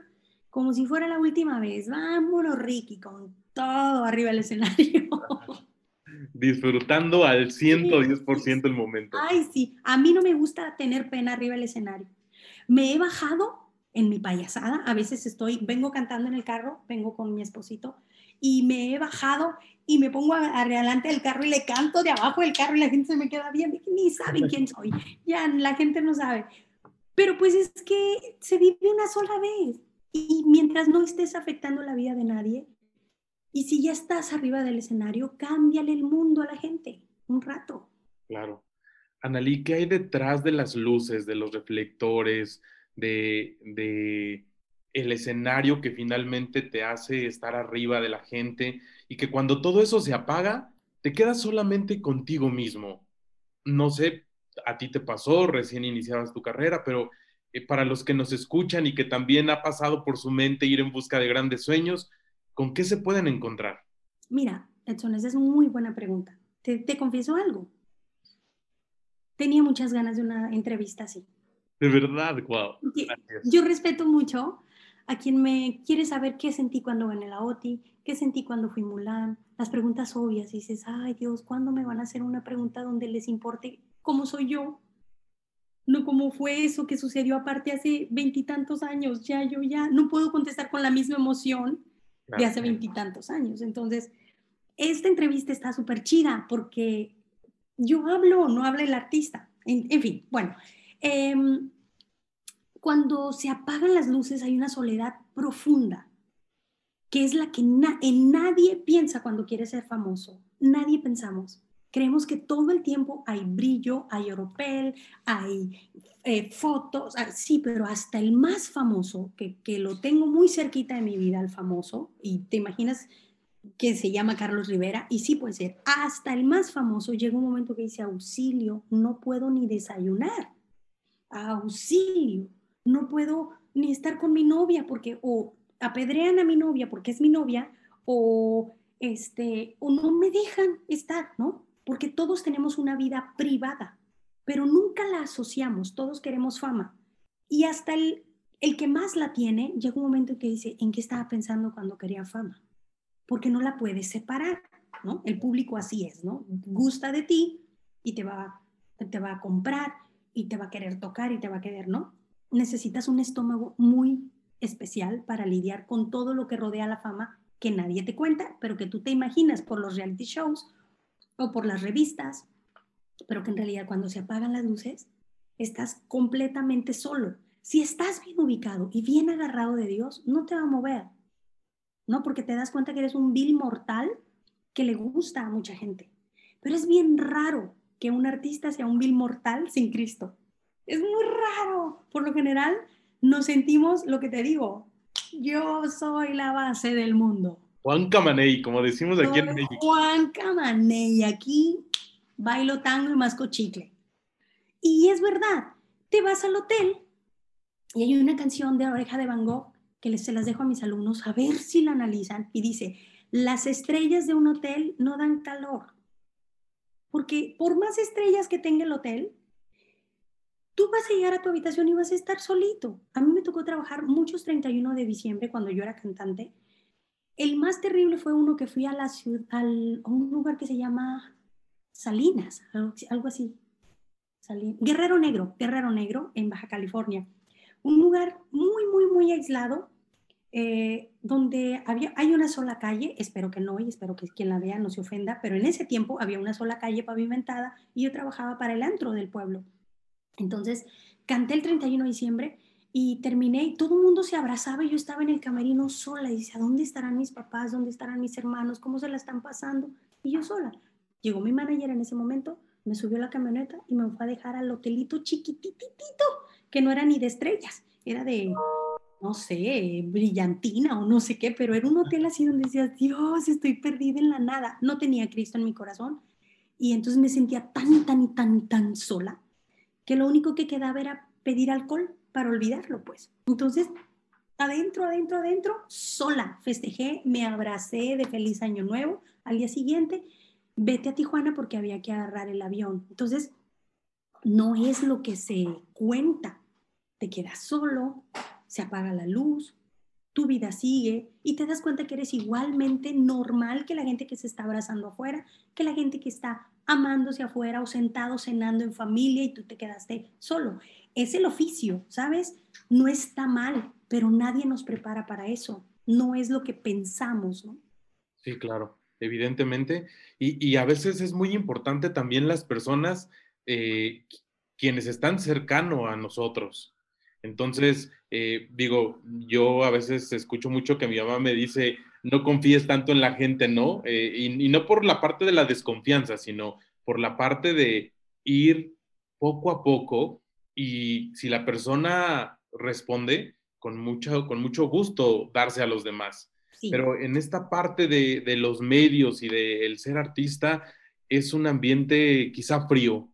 como si fuera la última vez, vámonos Ricky, con todo arriba del escenario. Disfrutando al 110% el momento. Ay, sí, a mí no me gusta tener pena arriba del escenario. Me he bajado en mi payasada, a veces estoy, vengo cantando en el carro, vengo con mi esposito, y me he bajado y me pongo adelante del carro y le canto de abajo del carro y la gente se me queda bien, ni saben quién soy, ya la gente no sabe. Pero pues es que se vive una sola vez Y mientras no estés afectando la vida de nadie, y si ya estás arriba del escenario, cámbiale el mundo a la gente un rato. Claro. Analí, ¿qué hay detrás de las luces, de los reflectores, de, el escenario que finalmente te hace estar arriba de la gente y que cuando todo eso se apaga, te quedas solamente contigo mismo? No sé, a ti te pasó, recién iniciabas tu carrera, pero eh, para los que nos escuchan y que también ha pasado por su mente ir en busca de grandes sueños, ¿con qué se pueden encontrar? Mira, Edson, esa es una muy buena pregunta. Te, te confieso algo. Tenía muchas ganas de una entrevista así. De verdad, wow. Yo respeto mucho a quien me quiere saber qué sentí cuando gané la OTI, qué sentí cuando fui Mulan, las preguntas obvias. Y dices, ay Dios, ¿cuándo me van a hacer una pregunta donde les importe cómo soy yo? No cómo fue eso que sucedió aparte hace veintitantos años. Ya, yo ya no puedo contestar con la misma emoción de hace veintitantos años. Entonces, esta entrevista está súper chida porque yo hablo, no habla el artista. En, fin, bueno, em, cuando se apagan las luces hay una soledad profunda, que es la que en nadie piensa cuando quiere ser famoso. Nadie pensamos. Creemos que todo el tiempo hay brillo, hay oropel, hay eh, fotos, ah, sí, pero hasta el más famoso, que, que lo tengo muy cerquita de mi vida, el famoso, y te imaginas que se llama Carlos Rivera, y sí puede ser, hasta el más famoso llega un momento que dice, auxilio, no puedo ni desayunar, auxilio, no puedo ni estar con mi novia porque o apedrean a mi novia porque es mi novia, o, este, o no me dejan estar, ¿no? Porque todos tenemos una vida privada, pero nunca la asociamos, todos queremos fama. Y hasta el, el que más la tiene, llega un momento en que dice, ¿en qué estaba pensando cuando quería fama? porque no la puedes separar, ¿no? El público así es, ¿no? Gusta de ti y te va, te va a comprar y te va a querer tocar y te va a querer, ¿no? Necesitas un estómago muy especial para lidiar con todo lo que rodea la fama que nadie te cuenta, pero que tú te imaginas por los reality shows o por las revistas, pero que en realidad cuando se apagan las luces, estás completamente solo. Si estás bien ubicado y bien agarrado de Dios, no te va a mover. ¿no? Porque te das cuenta que eres un vil mortal que le gusta a mucha gente. Pero es bien raro que un artista sea un vil mortal sin Cristo. Es muy raro. Por lo general, nos sentimos lo que te digo. Yo soy la base del mundo. Juan Camaney, como decimos aquí en México. Juan Camaney, aquí bailo tango y masco chicle. Y es verdad, te vas al hotel y hay una canción de Oreja de Van Gogh que se las dejo a mis alumnos a ver si la analizan y dice, las estrellas de un hotel no dan calor, porque por más estrellas que tenga el hotel, tú vas a llegar a tu habitación y vas a estar solito. A mí me tocó trabajar muchos 31 de diciembre cuando yo era cantante. El más terrible fue uno que fui a la ciudad, a un lugar que se llama Salinas, algo, así. Guerrero Negro, Guerrero Negro, en Baja California un lugar muy, muy, muy aislado, eh, donde había, hay una sola calle, espero que no, y espero que quien la vea no se ofenda, pero en ese tiempo había una sola calle pavimentada y yo trabajaba para el antro del pueblo. Entonces, canté el 31 de diciembre y terminé y todo el mundo se abrazaba y yo estaba en el camerino sola y decía, ¿dónde estarán mis papás? ¿Dónde estarán mis hermanos? ¿Cómo se la están pasando? Y yo sola. Llegó mi manager en ese momento, me subió a la camioneta y me fue a dejar al hotelito chiquititito que no era ni de estrellas, era de, no sé, brillantina o no sé qué, pero era un hotel así donde decías, Dios, estoy perdida en la nada. No tenía Cristo en mi corazón. Y entonces me sentía tan, tan, tan, tan sola, que lo único que quedaba era pedir alcohol para olvidarlo, pues. Entonces, adentro, adentro, adentro, sola, festejé, me abracé de feliz año nuevo. Al día siguiente, vete a Tijuana porque había que agarrar el avión. Entonces, no es lo que se cuenta. Te quedas solo, se apaga la luz, tu vida sigue y te das cuenta que eres igualmente normal que la gente que se está abrazando afuera, que la gente que está amándose afuera o sentado cenando en familia y tú te quedaste solo. Es el oficio, ¿sabes? No está mal, pero nadie nos prepara para eso. No es lo que pensamos, ¿no? Sí, claro, evidentemente. Y, y a veces es muy importante también las personas eh, quienes están cercano a nosotros. Entonces, Eh, digo, yo a veces escucho mucho que mi mamá me dice, no confíes tanto en la gente, ¿no? Eh, y, y, no por la parte de la desconfianza, sino por la parte de ir poco a poco y si la persona responde, con mucho, con mucho gusto darse a los demás. Sí. Pero en esta parte de, de los medios y del de ser artista es un ambiente quizá frío,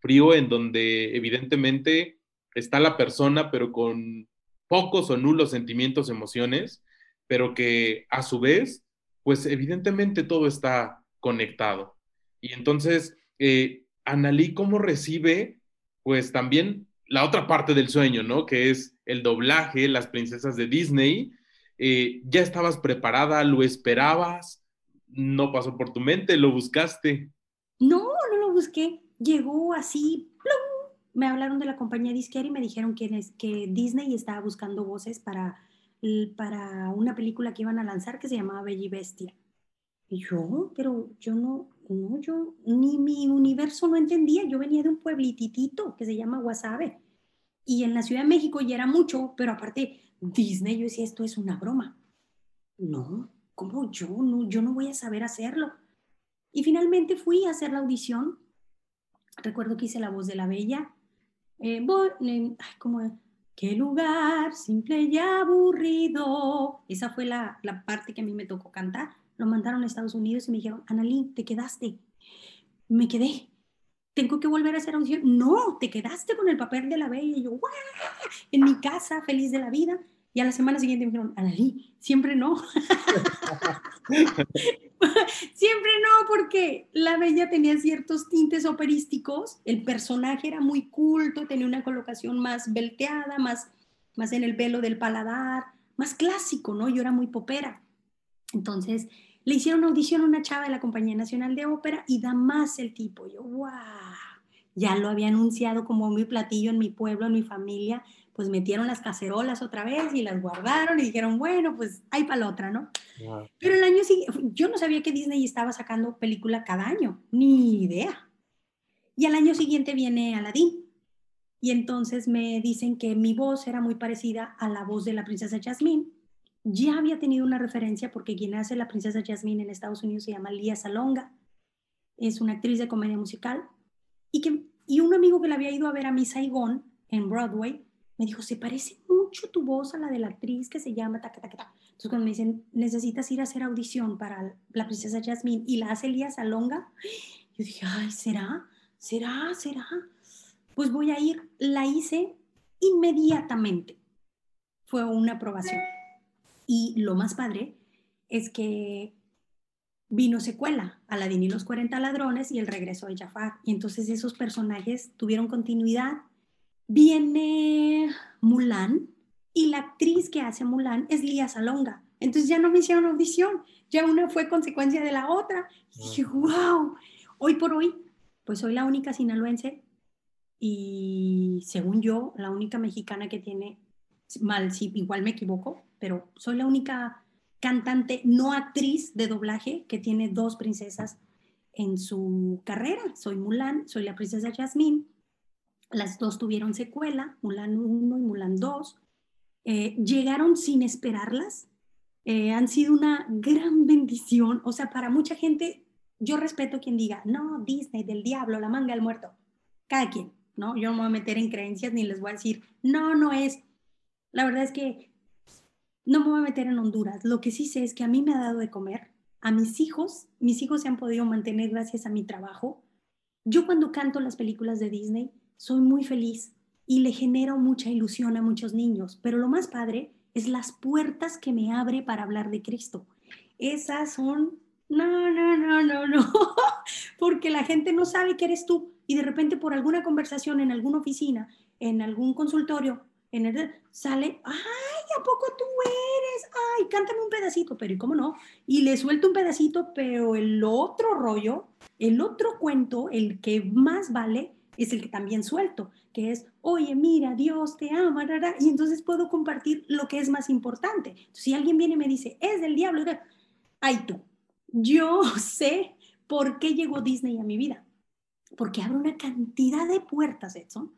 frío en donde evidentemente está la persona, pero con pocos o nulos sentimientos, emociones, pero que a su vez, pues evidentemente todo está conectado. Y entonces, eh, Analí, ¿cómo recibe, pues también la otra parte del sueño, ¿no? Que es el doblaje, las princesas de Disney. Eh, ¿Ya estabas preparada? ¿Lo esperabas? ¿No pasó por tu mente? ¿Lo buscaste? No, no lo busqué. Llegó así, ¡plum! me hablaron de la compañía disquera y me dijeron que, que Disney estaba buscando voces para, para una película que iban a lanzar que se llamaba Bella y Bestia. Y yo, pero yo no, no, yo ni mi universo no entendía. Yo venía de un pueblititito que se llama Guasave. Y en la Ciudad de México ya era mucho, pero aparte, Disney, yo decía, esto es una broma. No, ¿cómo yo? No, yo no voy a saber hacerlo. Y finalmente fui a hacer la audición. Recuerdo que hice la voz de la bella. Eh, eh, ay, como, qué lugar simple y aburrido. Esa fue la, la parte que a mí me tocó cantar. Lo mandaron a Estados Unidos y me dijeron, Analí, te quedaste. Me quedé. Tengo que volver a hacer audición. No, te quedaste con el papel de la bella. Y yo, ¡guau! En mi casa, feliz de la vida. Y a la semana siguiente me dijeron, Analí, siempre no. siempre no, porque la bella tenía ciertos tintes operísticos, el personaje era muy culto, tenía una colocación más velteada, más, más en el velo del paladar, más clásico, ¿no? Yo era muy popera. Entonces, le hicieron audición a una chava de la Compañía Nacional de Ópera y da más el tipo. Yo, wow, ya lo había anunciado como mi platillo en mi pueblo, en mi familia pues metieron las cacerolas otra vez y las guardaron y dijeron, bueno, pues hay para la otra, ¿no? Wow. Pero el año siguiente, yo no sabía que Disney estaba sacando película cada año, ni idea. Y al año siguiente viene Aladdin. Y entonces me dicen que mi voz era muy parecida a la voz de la princesa Jasmine. Ya había tenido una referencia porque quien hace la princesa Jasmine en Estados Unidos se llama Lía Salonga. Es una actriz de comedia musical. Y, que, y un amigo que la había ido a ver a mi Saigón en Broadway me dijo, se parece mucho tu voz a la de la actriz que se llama taca, taca, taca. Entonces cuando me dicen, necesitas ir a hacer audición para la princesa Jasmine y la hace Elías Alonga, yo dije, ay, ¿será? ¿Será? ¿Será? Pues voy a ir. La hice inmediatamente. Fue una aprobación. Y lo más padre es que vino secuela, Aladín y los 40 ladrones y el regreso de Jafar. Y entonces esos personajes tuvieron continuidad viene Mulan y la actriz que hace Mulan es Lía Salonga. Entonces ya no me hicieron audición, ya una fue consecuencia de la otra. Y dije, wow, hoy por hoy, pues soy la única sinaloense y según yo, la única mexicana que tiene, mal, si igual me equivoco, pero soy la única cantante no actriz de doblaje que tiene dos princesas en su carrera. Soy Mulan, soy la princesa Jasmine las dos tuvieron secuela, Mulan 1 y Mulan 2. Eh, llegaron sin esperarlas. Eh, han sido una gran bendición. O sea, para mucha gente, yo respeto quien diga, no, Disney, del diablo, la manga del muerto. Cada quien, ¿no? Yo no me voy a meter en creencias ni les voy a decir, no, no es. La verdad es que no me voy a meter en Honduras. Lo que sí sé es que a mí me ha dado de comer, a mis hijos, mis hijos se han podido mantener gracias a mi trabajo. Yo cuando canto las películas de Disney, soy muy feliz y le genero mucha ilusión a muchos niños, pero lo más padre es las puertas que me abre para hablar de Cristo. Esas son, no, no, no, no, no, porque la gente no sabe que eres tú y de repente por alguna conversación en alguna oficina, en algún consultorio, en el, sale, ay, ¿a poco tú eres? Ay, cántame un pedacito, pero ¿y cómo no? Y le suelto un pedacito, pero el otro rollo, el otro cuento, el que más vale, es el que también suelto, que es, oye, mira, Dios te ama, y entonces puedo compartir lo que es más importante. si alguien viene y me dice, es del diablo, ay tú, yo sé por qué llegó Disney a mi vida, porque abre una cantidad de puertas, Edson,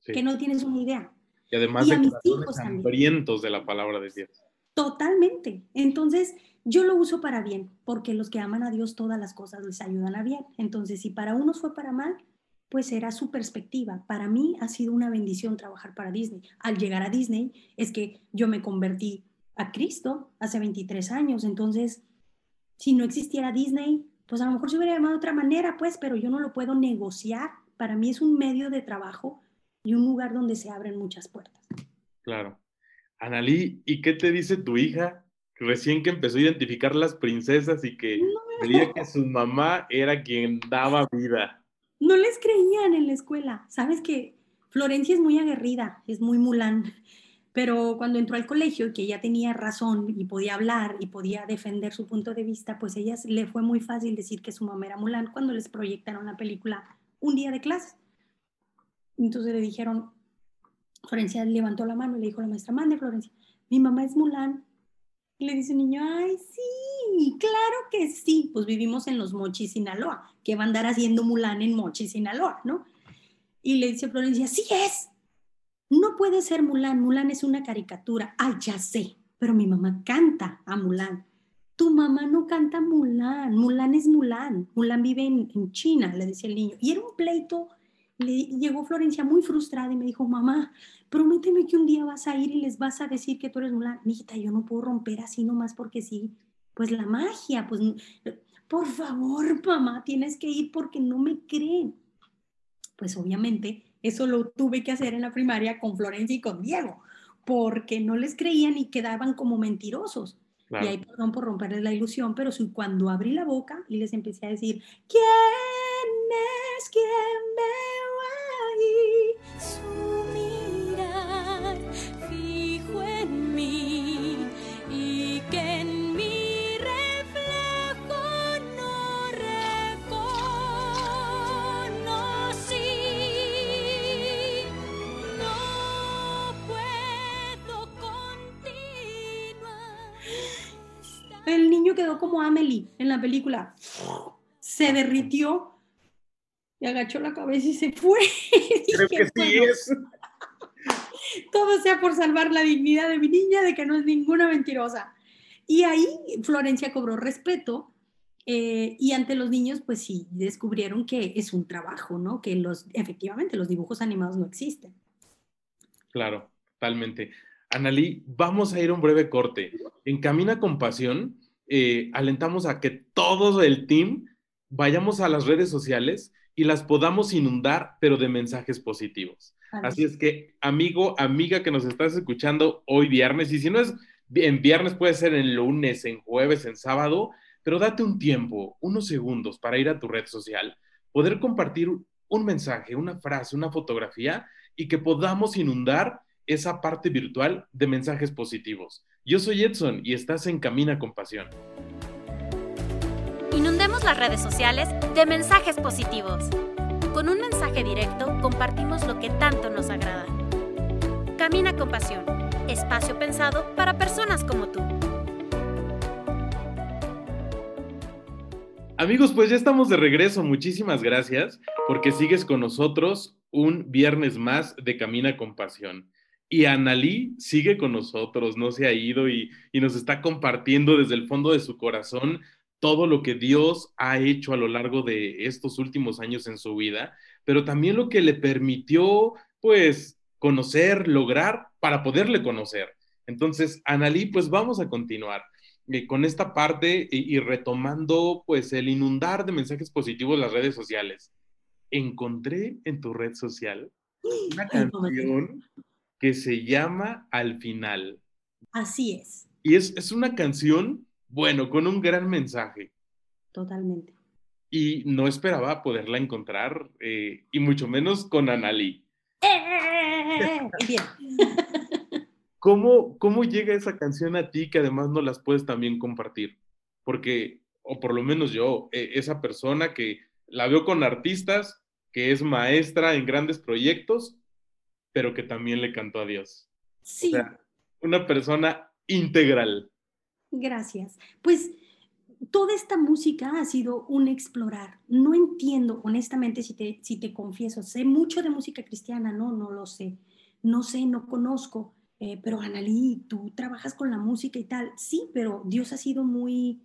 sí. que no tienes una idea. Y además Y de corazones hambrientos de la palabra de Dios. Totalmente. Entonces, yo lo uso para bien, porque los que aman a Dios todas las cosas les ayudan a bien. Entonces, si para unos fue para mal, pues será su perspectiva. Para mí ha sido una bendición trabajar para Disney. Al llegar a Disney es que yo me convertí a Cristo hace 23 años. Entonces, si no existiera Disney, pues a lo mejor se hubiera llamado de otra manera, pues, pero yo no lo puedo negociar. Para mí es un medio de trabajo y un lugar donde se abren muchas puertas. Claro. Analí, ¿y qué te dice tu hija recién que empezó a identificar las princesas y que creía que su mamá era quien daba vida? No les creían en la escuela. Sabes que Florencia es muy aguerrida, es muy mulán, pero cuando entró al colegio y que ella tenía razón y podía hablar y podía defender su punto de vista, pues a ella le fue muy fácil decir que su mamá era mulán cuando les proyectaron la película un día de clase. Entonces le dijeron, Florencia levantó la mano y le dijo a la maestra, mande Florencia, mi mamá es mulán. Le dice el niño, ay, sí, claro que sí. Pues vivimos en los Mochis, Sinaloa. que va a andar haciendo Mulan en Mochis, Sinaloa, no? Y le dice Florencia, sí es. No puede ser Mulan. Mulan es una caricatura. Ay, ya sé. Pero mi mamá canta a Mulan. Tu mamá no canta Mulan. Mulan es Mulan. Mulan vive en, en China, le decía el niño. Y era un pleito. Le llegó Florencia muy frustrada y me dijo, mamá, prométeme que un día vas a ir y les vas a decir que tú eres Mulan. Mijita, yo no puedo romper así nomás porque sí. Pues la magia, pues por favor, mamá, tienes que ir porque no me creen. Pues obviamente eso lo tuve que hacer en la primaria con Florencia y con Diego, porque no les creían y quedaban como mentirosos. Claro. Y ahí, perdón por romperles la ilusión, pero si, cuando abrí la boca y les empecé a decir, ¿quién es quien veo quedó como Amelie en la película. Se derritió y agachó la cabeza y se fue. Creo que sí es. Todo sea por salvar la dignidad de mi niña, de que no es ninguna mentirosa. Y ahí Florencia cobró respeto eh, y ante los niños, pues sí, descubrieron que es un trabajo, ¿no? Que los, efectivamente los dibujos animados no existen. Claro, totalmente. Analí, vamos a ir a un breve corte. En Camina con Pasión, eh, alentamos a que todo el team vayamos a las redes sociales y las podamos inundar, pero de mensajes positivos. Así es que, amigo, amiga que nos estás escuchando hoy viernes, y si no es en viernes, puede ser en lunes, en jueves, en sábado, pero date un tiempo, unos segundos para ir a tu red social, poder compartir un mensaje, una frase, una fotografía y que podamos inundar esa parte virtual de mensajes positivos. Yo soy Edson y estás en Camina con Pasión. Inundemos las redes sociales de mensajes positivos. Con un mensaje directo compartimos lo que tanto nos agrada. Camina con Pasión, espacio pensado para personas como tú. Amigos, pues ya estamos de regreso. Muchísimas gracias porque sigues con nosotros un viernes más de Camina con Pasión. Y Analí sigue con nosotros, no se ha ido y, y, nos está compartiendo desde el fondo de su corazón todo lo que Dios ha hecho a lo largo de estos últimos años en su vida, pero también lo que le permitió, pues, conocer, lograr para poderle conocer. Entonces, Analí, pues vamos a continuar eh, con esta parte y, y, retomando, pues, el inundar de mensajes positivos las redes sociales. Encontré en tu red social una canción que se llama Al final. Así es. Y es, es una canción, bueno, con un gran mensaje. Totalmente. Y no esperaba poderla encontrar, eh, y mucho menos con Analí. ¡Eh! Bien. ¿Cómo, ¿Cómo llega esa canción a ti que además no las puedes también compartir? Porque, o por lo menos yo, eh, esa persona que la veo con artistas, que es maestra en grandes proyectos, pero que también le cantó a Dios. Sí. O sea, una persona integral. Gracias. Pues toda esta música ha sido un explorar. No entiendo, honestamente, si te, si te confieso, sé mucho de música cristiana, no, no lo sé, no sé, no conozco, eh, pero Analí, tú trabajas con la música y tal. Sí, pero Dios ha sido muy,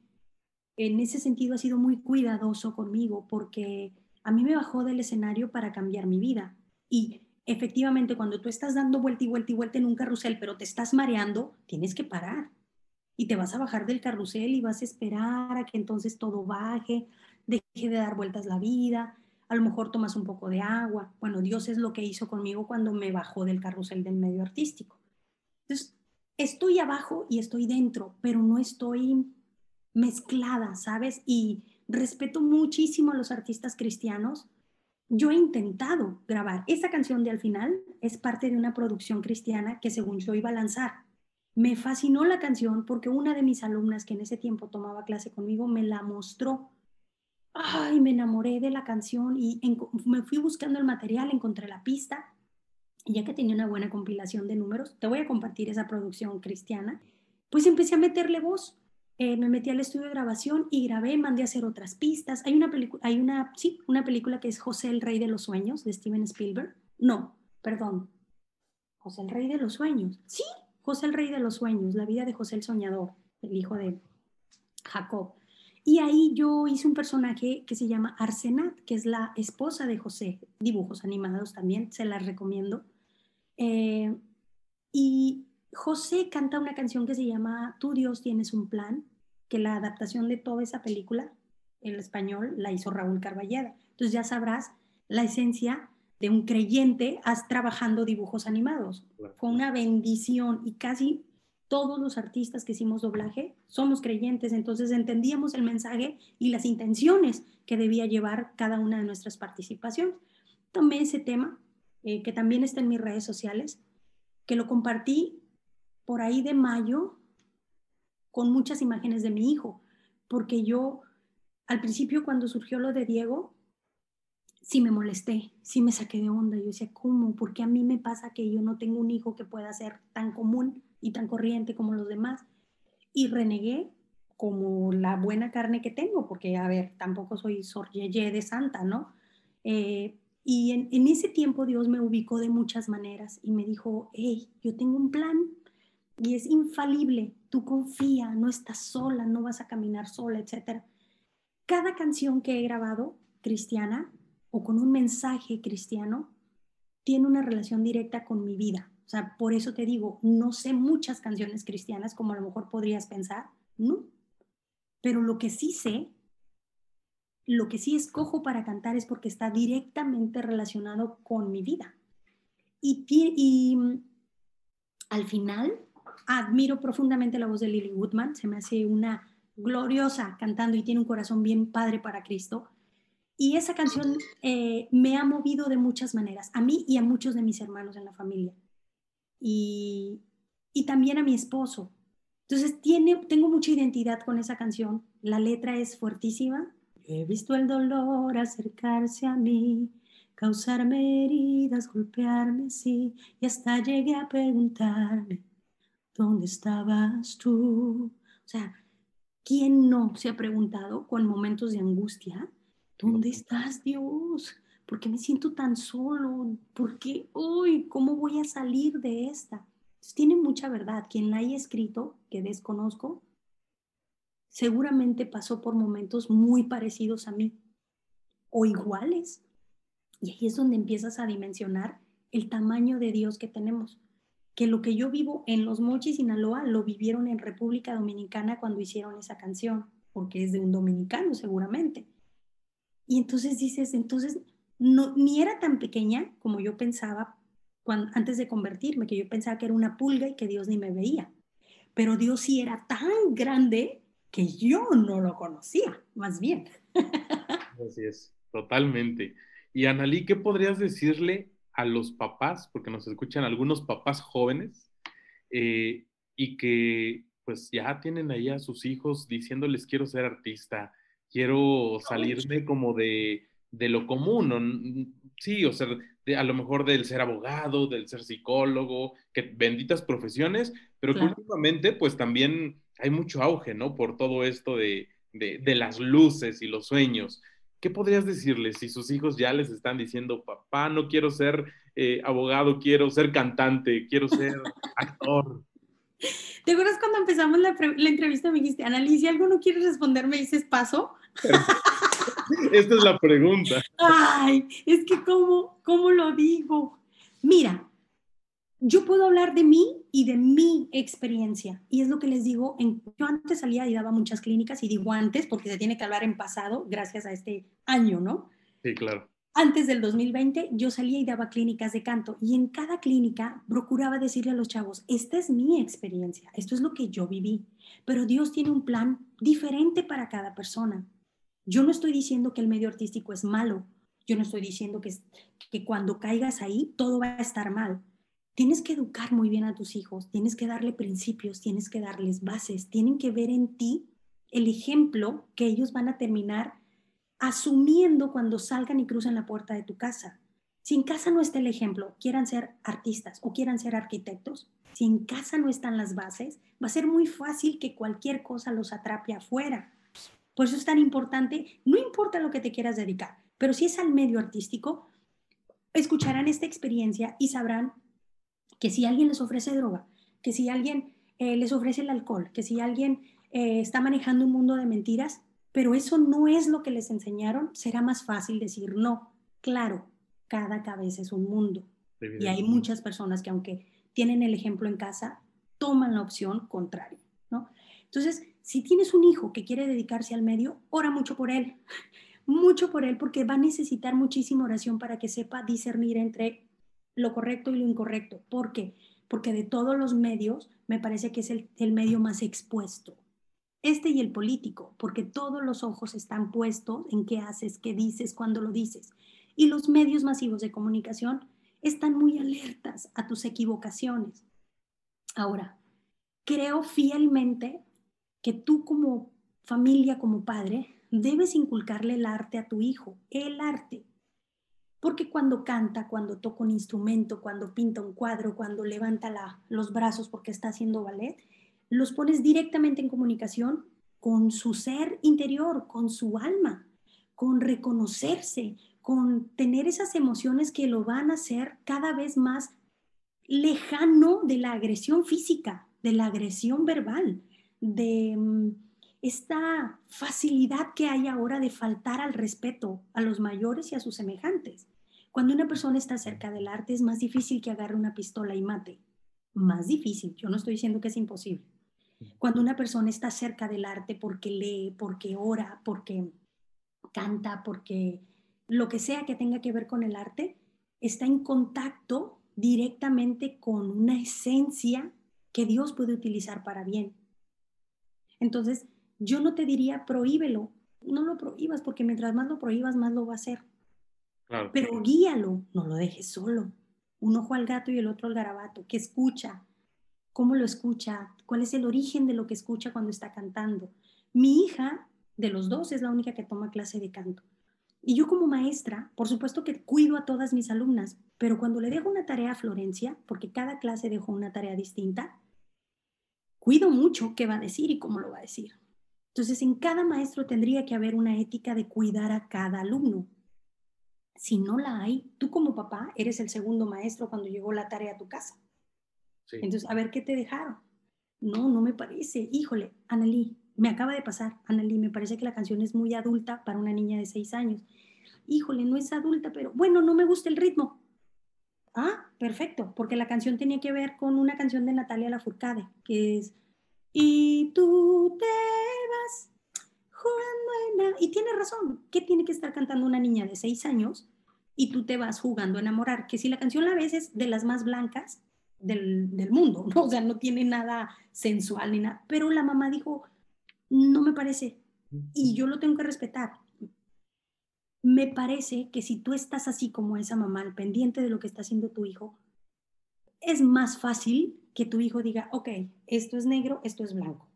en ese sentido ha sido muy cuidadoso conmigo porque a mí me bajó del escenario para cambiar mi vida. Y efectivamente, cuando tú estás dando vuelta y vuelta y vuelta en un carrusel, pero te estás mareando, tienes que parar. Y te vas a bajar del carrusel y vas a esperar a que entonces todo baje, deje de dar vueltas la vida, a lo mejor tomas un poco de agua. Bueno, Dios es lo que hizo conmigo cuando me bajó del carrusel del medio artístico. Entonces, estoy abajo y estoy dentro, pero no estoy mezclada, ¿sabes? Y respeto muchísimo a los artistas cristianos. Yo he intentado grabar. Esa canción de al final es parte de una producción cristiana que según yo iba a lanzar. Me fascinó la canción porque una de mis alumnas que en ese tiempo tomaba clase conmigo me la mostró ay, me enamoré de la canción y me fui buscando el material, encontré la pista, y ya que tenía una buena compilación de números, te voy a compartir esa producción cristiana, pues empecé a meterle voz. Eh, me metí al estudio de grabación y grabé, mandé a hacer otras pistas. Hay una película, hay una, sí, una película que es José el Rey de los Sueños, de Steven Spielberg. No, perdón. José el Rey de los Sueños. Sí, José el Rey de los Sueños, la vida de José el Soñador, el hijo de Jacob. Y ahí yo hice un personaje que se llama Arsenat, que es la esposa de José, dibujos animados también, se las recomiendo. Eh, y José canta una canción que se llama Tú Dios tienes un plan, que la adaptación de toda esa película, en español, la hizo Raúl Carballeda. Entonces ya sabrás la esencia de un creyente trabajando dibujos animados. Fue una bendición y casi todos los artistas que hicimos doblaje somos creyentes, entonces entendíamos el mensaje y las intenciones que debía llevar cada una de nuestras participaciones. Tomé ese tema, eh, que también está en mis redes sociales, que lo compartí por ahí de mayo con muchas imágenes de mi hijo, porque yo al principio cuando surgió lo de Diego, sí me molesté, sí me saqué de onda. Yo decía, ¿cómo? ¿Por qué a mí me pasa que yo no tengo un hijo que pueda ser tan común? y tan corriente como los demás. Y renegué como la buena carne que tengo, porque, a ver, tampoco soy soryeye de santa, ¿no? Eh, y en, en, ese tiempo Dios me ubicó de muchas maneras y me dijo, hey, yo tengo un plan y es infalible, tú confía, no estás sola, no vas a caminar sola, etc. Cada canción que he grabado cristiana o con un mensaje cristiano tiene una relación directa con mi vida. O sea, por eso te digo, no sé muchas canciones cristianas como a lo mejor podrías pensar, ¿no? Pero lo que sí sé, lo que sí escojo para cantar es porque está directamente relacionado con mi vida. Y, y mm, al final, admiro profundamente la voz de Lily Woodman, se me hace una gloriosa cantando y tiene un corazón bien padre para Cristo. Y esa canción eh, me ha movido de muchas maneras, a mí y a muchos de mis hermanos en la familia y, también a mi esposo. Entonces, tiene, tengo mucha identidad con esa canción. La letra es fuertísima. He visto el dolor acercarse a mí, causarme heridas, golpearme así, y hasta llegué a preguntarme, ¿dónde estabas tú? O sea, ¿quién no se ha preguntado con momentos de angustia, ¿dónde estás Dios? ¿Por qué me siento tan solo? ¿Por qué? Uy, ¿cómo voy a salir de esta? tiene mucha verdad. Quien la haya escrito, que desconozco, seguramente pasó por momentos muy parecidos a mí o iguales. Y ahí es donde empiezas a dimensionar el tamaño de Dios que tenemos. Que lo que yo vivo en Los Mochis, Sinaloa, lo vivieron en República Dominicana cuando hicieron esa canción, porque es de un dominicano seguramente. Y entonces dices, entonces no, ni era tan pequeña como yo pensaba antes de convertirme, que yo pensaba que era una pulga y que Dios ni me veía. Pero Dios sí era tan grande que yo no lo conocía, más bien. Así es, totalmente. Y Analí, ¿qué podrías decirle a los papás, porque nos escuchan algunos papás jóvenes, eh, y que pues ya tienen ahí a sus hijos diciéndoles quiero ser artista, quiero salirme como de, de lo común, sí, o sea, a lo mejor del ser abogado, del ser psicólogo, que benditas profesiones, pero que últimamente pues también hay mucho auge, ¿no? Por todo esto de, de, las luces y los sueños. ¿Qué podrías decirles si sus hijos ya les están diciendo, papá, no quiero ser eh, abogado, quiero ser cantante, quiero ser actor? ¿Te acuerdas cuando empezamos la, la entrevista me dijiste, Annalise, si algo no quieres responder, me dices paso? Esta es la pregunta. Ay, es que cómo, cómo lo digo. Mira, yo puedo hablar de mí y de mi experiencia. Y es lo que les digo, en, yo antes salía y daba muchas clínicas, y digo antes porque se tiene que hablar en pasado, gracias a este año, ¿no? Sí, claro. Antes del 2020 yo salía y daba clínicas de canto y en cada clínica procuraba decirle a los chavos, esta es mi experiencia, esto es lo que yo viví, pero Dios tiene un plan diferente para cada persona. Yo no estoy diciendo que el medio artístico es malo, yo no estoy diciendo que, que cuando caigas ahí todo va a estar mal, Tienes que educar muy bien a tus hijos, tienes que darle principios, tienes que darles bases, tienen que ver en ti el ejemplo que ellos van a terminar asumiendo cuando salgan y crucen la puerta de tu casa. Si en casa no está el ejemplo, quieran ser artistas o quieran ser arquitectos, si en casa no están las bases, va a ser muy fácil que cualquier cosa los atrape afuera. Por eso es tan importante, no importa lo que te quieras dedicar, pero si es al medio artístico, escucharán esta experiencia y sabrán que si alguien les ofrece droga, que si alguien eh, les ofrece el alcohol, que si alguien eh, está manejando un mundo de mentiras, pero eso no es lo que les enseñaron, será más fácil decir no. Claro, cada cabeza es un mundo. Y hay muchas personas que aunque tienen el ejemplo en casa, toman la opción contraria, ¿no? Entonces, si tienes un hijo que quiere dedicarse al medio, ora mucho por él, mucho por él, porque va a necesitar muchísima oración para que sepa discernir entre lo correcto y lo incorrecto. ¿Por qué? Porque de todos los medios me parece que es el, medio más expuesto. Este y el político, porque todos los ojos están puestos en qué haces, qué dices, cuándo lo dices. Y los medios masivos de comunicación están muy alertas a tus equivocaciones. Ahora, creo fielmente que tú como familia, como padre, debes inculcarle el arte a tu hijo, el arte. Porque cuando canta, cuando toca un instrumento, cuando pinta un cuadro, cuando levanta los brazos porque está haciendo ballet, los pones directamente en comunicación con su ser interior, con su alma, con reconocerse, con tener esas emociones que lo van a hacer cada vez más lejano de la agresión física, de la agresión verbal, de mm, esta facilidad que hay ahora de faltar al respeto a los mayores y a sus semejantes. Cuando una persona está cerca del arte es más difícil que agarre una pistola y mate. Más difícil, yo no estoy diciendo que es imposible. Cuando una persona está cerca del arte porque lee, porque ora, porque canta, porque lo que sea que tenga que ver con el arte, está en contacto directamente con una esencia que Dios puede utilizar para bien. Entonces, yo no te diría prohíbelo, no lo prohíbas, porque mientras más lo prohíbas, más lo va a hacer. Pero guíalo, no lo dejes solo. Un ojo al gato y el otro al garabato, que escucha, cómo lo escucha, cuál es el origen de lo que escucha cuando está cantando. Mi hija, de los dos, es la única que toma clase de canto. Y yo como maestra, por supuesto que cuido a todas mis alumnas, pero cuando le dejo una tarea a Florencia, porque cada clase dejo una tarea distinta, cuido mucho qué va a decir y cómo lo va a decir. Entonces, en cada maestro tendría que haber una ética de cuidar a cada alumno. Si no la hay, tú como papá eres el segundo maestro cuando llegó la tarea a tu casa. Entonces, a ver qué te dejaron. No, no me parece. Híjole, Analí, me acaba de pasar. Analí, me parece que la canción es muy adulta para una niña de seis años. Híjole, no es adulta, pero bueno, no me gusta el ritmo. Ah, perfecto, porque la canción tenía que ver con una canción de Natalia Lafourcade, que es y tú te jugando en... Y tiene razón, ¿qué tiene que estar cantando una niña de seis años y tú te vas jugando a enamorar? Que si la canción la ves es de las más blancas del, del mundo, ¿no? O sea, no tiene nada sensual ni nada. Pero la mamá dijo, no me parece. Y yo lo tengo que respetar. Me parece que si tú estás así como esa mamá, al pendiente de lo que está haciendo tu hijo, es más fácil que tu hijo diga, ok, esto es negro, esto es blanco.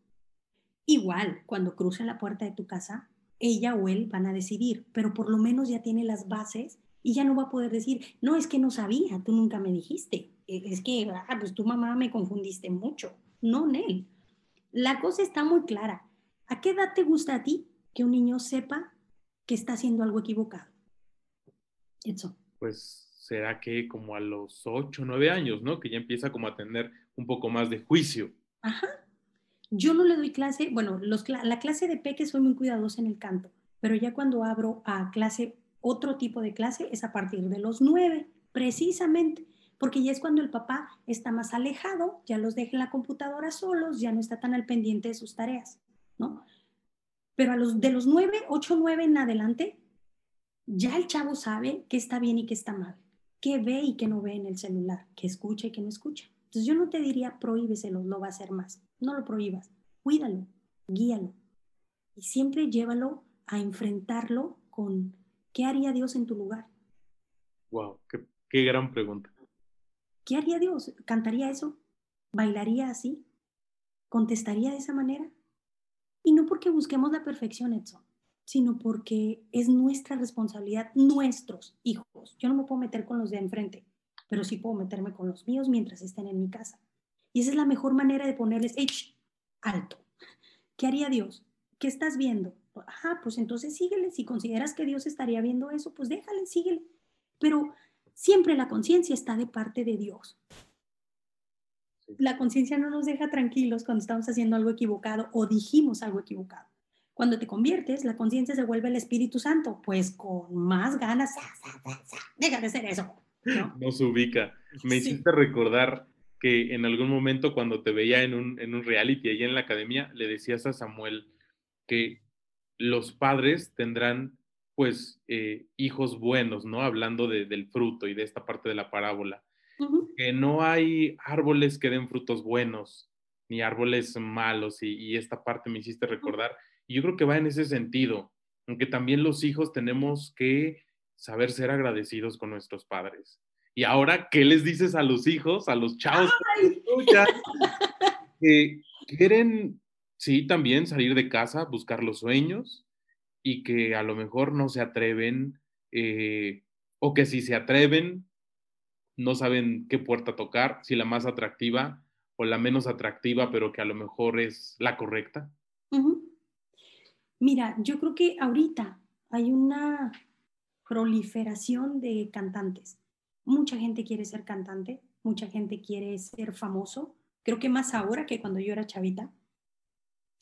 Igual, cuando cruce la puerta de tu casa, ella o él van a decidir, pero por lo menos ya tiene las bases y ya no va a poder decir, no, es que no sabía, tú nunca me dijiste, e, es que, ah, pues tu mamá me confundiste mucho. No, Nel. La cosa está muy clara. ¿A qué edad te gusta a ti que un niño sepa que está haciendo algo equivocado. Eso. Pues será que como a los 8, 9 años, ¿no? Que ya empieza como a tener un poco más de juicio. Ajá. Yo no le doy clase, bueno, los, la clase de peque soy muy cuidadosa en el canto, pero ya cuando abro a clase, otro tipo de clase, es a partir de los 9, precisamente, porque ya es cuando el papá está más alejado, ya los deja en la computadora solos, ya no está tan al pendiente de sus tareas, ¿no? Pero a los de los 9, 8, 9 en adelante, ya el chavo sabe qué está bien y qué está mal, qué ve y qué no ve en el celular, qué escucha y qué no escucha. Entonces yo no te diría prohíbeselo, lo va a hacer más. No lo prohíbas, cuídalo, guíalo y siempre llévalo a enfrentarlo con qué haría Dios en tu lugar. Wow, qué, qué gran pregunta. ¿Qué haría Dios? ¿Cantaría eso? ¿Bailaría así? ¿Contestaría de esa manera? Y no porque busquemos la perfección, Edson, sino porque es nuestra responsabilidad, nuestros hijos. Yo no me puedo meter con los de enfrente, pero sí puedo meterme con los míos mientras estén en mi casa. Y esa es la mejor manera de ponerles, ¡Ech! alto. ¿Qué haría Dios? ¿Qué estás viendo? Ajá, pues entonces síguele. Si consideras que Dios estaría viendo eso, pues déjale, síguele. Pero siempre la conciencia está de parte de Dios. La conciencia no nos deja tranquilos cuando estamos haciendo algo equivocado o dijimos algo equivocado. Cuando te conviertes, la conciencia se vuelve el Espíritu Santo, pues con más ganas, deja de hacer eso. ¿No? Nos ubica. Me Sí. hiciste recordar que en algún momento cuando te veía en un, en un reality allá en la academia, le decías a Samuel que los padres tendrán pues eh, hijos buenos, ¿no? Hablando de- del fruto y de esta parte de la parábola. Que no hay árboles que den frutos buenos, ni árboles malos, y, y esta parte me hiciste recordar. Y yo creo que va en ese sentido, aunque también los hijos tenemos que saber ser agradecidos con nuestros padres. Y ahora, ¿qué les dices a los hijos, a los chavos que quieren, sí, también salir de casa, buscar los sueños y que a lo mejor no se atreven eh, o que si se atreven, no saben qué puerta tocar, si la más atractiva o la menos atractiva, pero que a lo mejor es la correcta? Ujú. Mira, yo creo que ahorita hay una proliferación de cantantes. Mucha gente quiere ser cantante, mucha gente quiere ser famoso, creo que más ahora que cuando yo era chavita.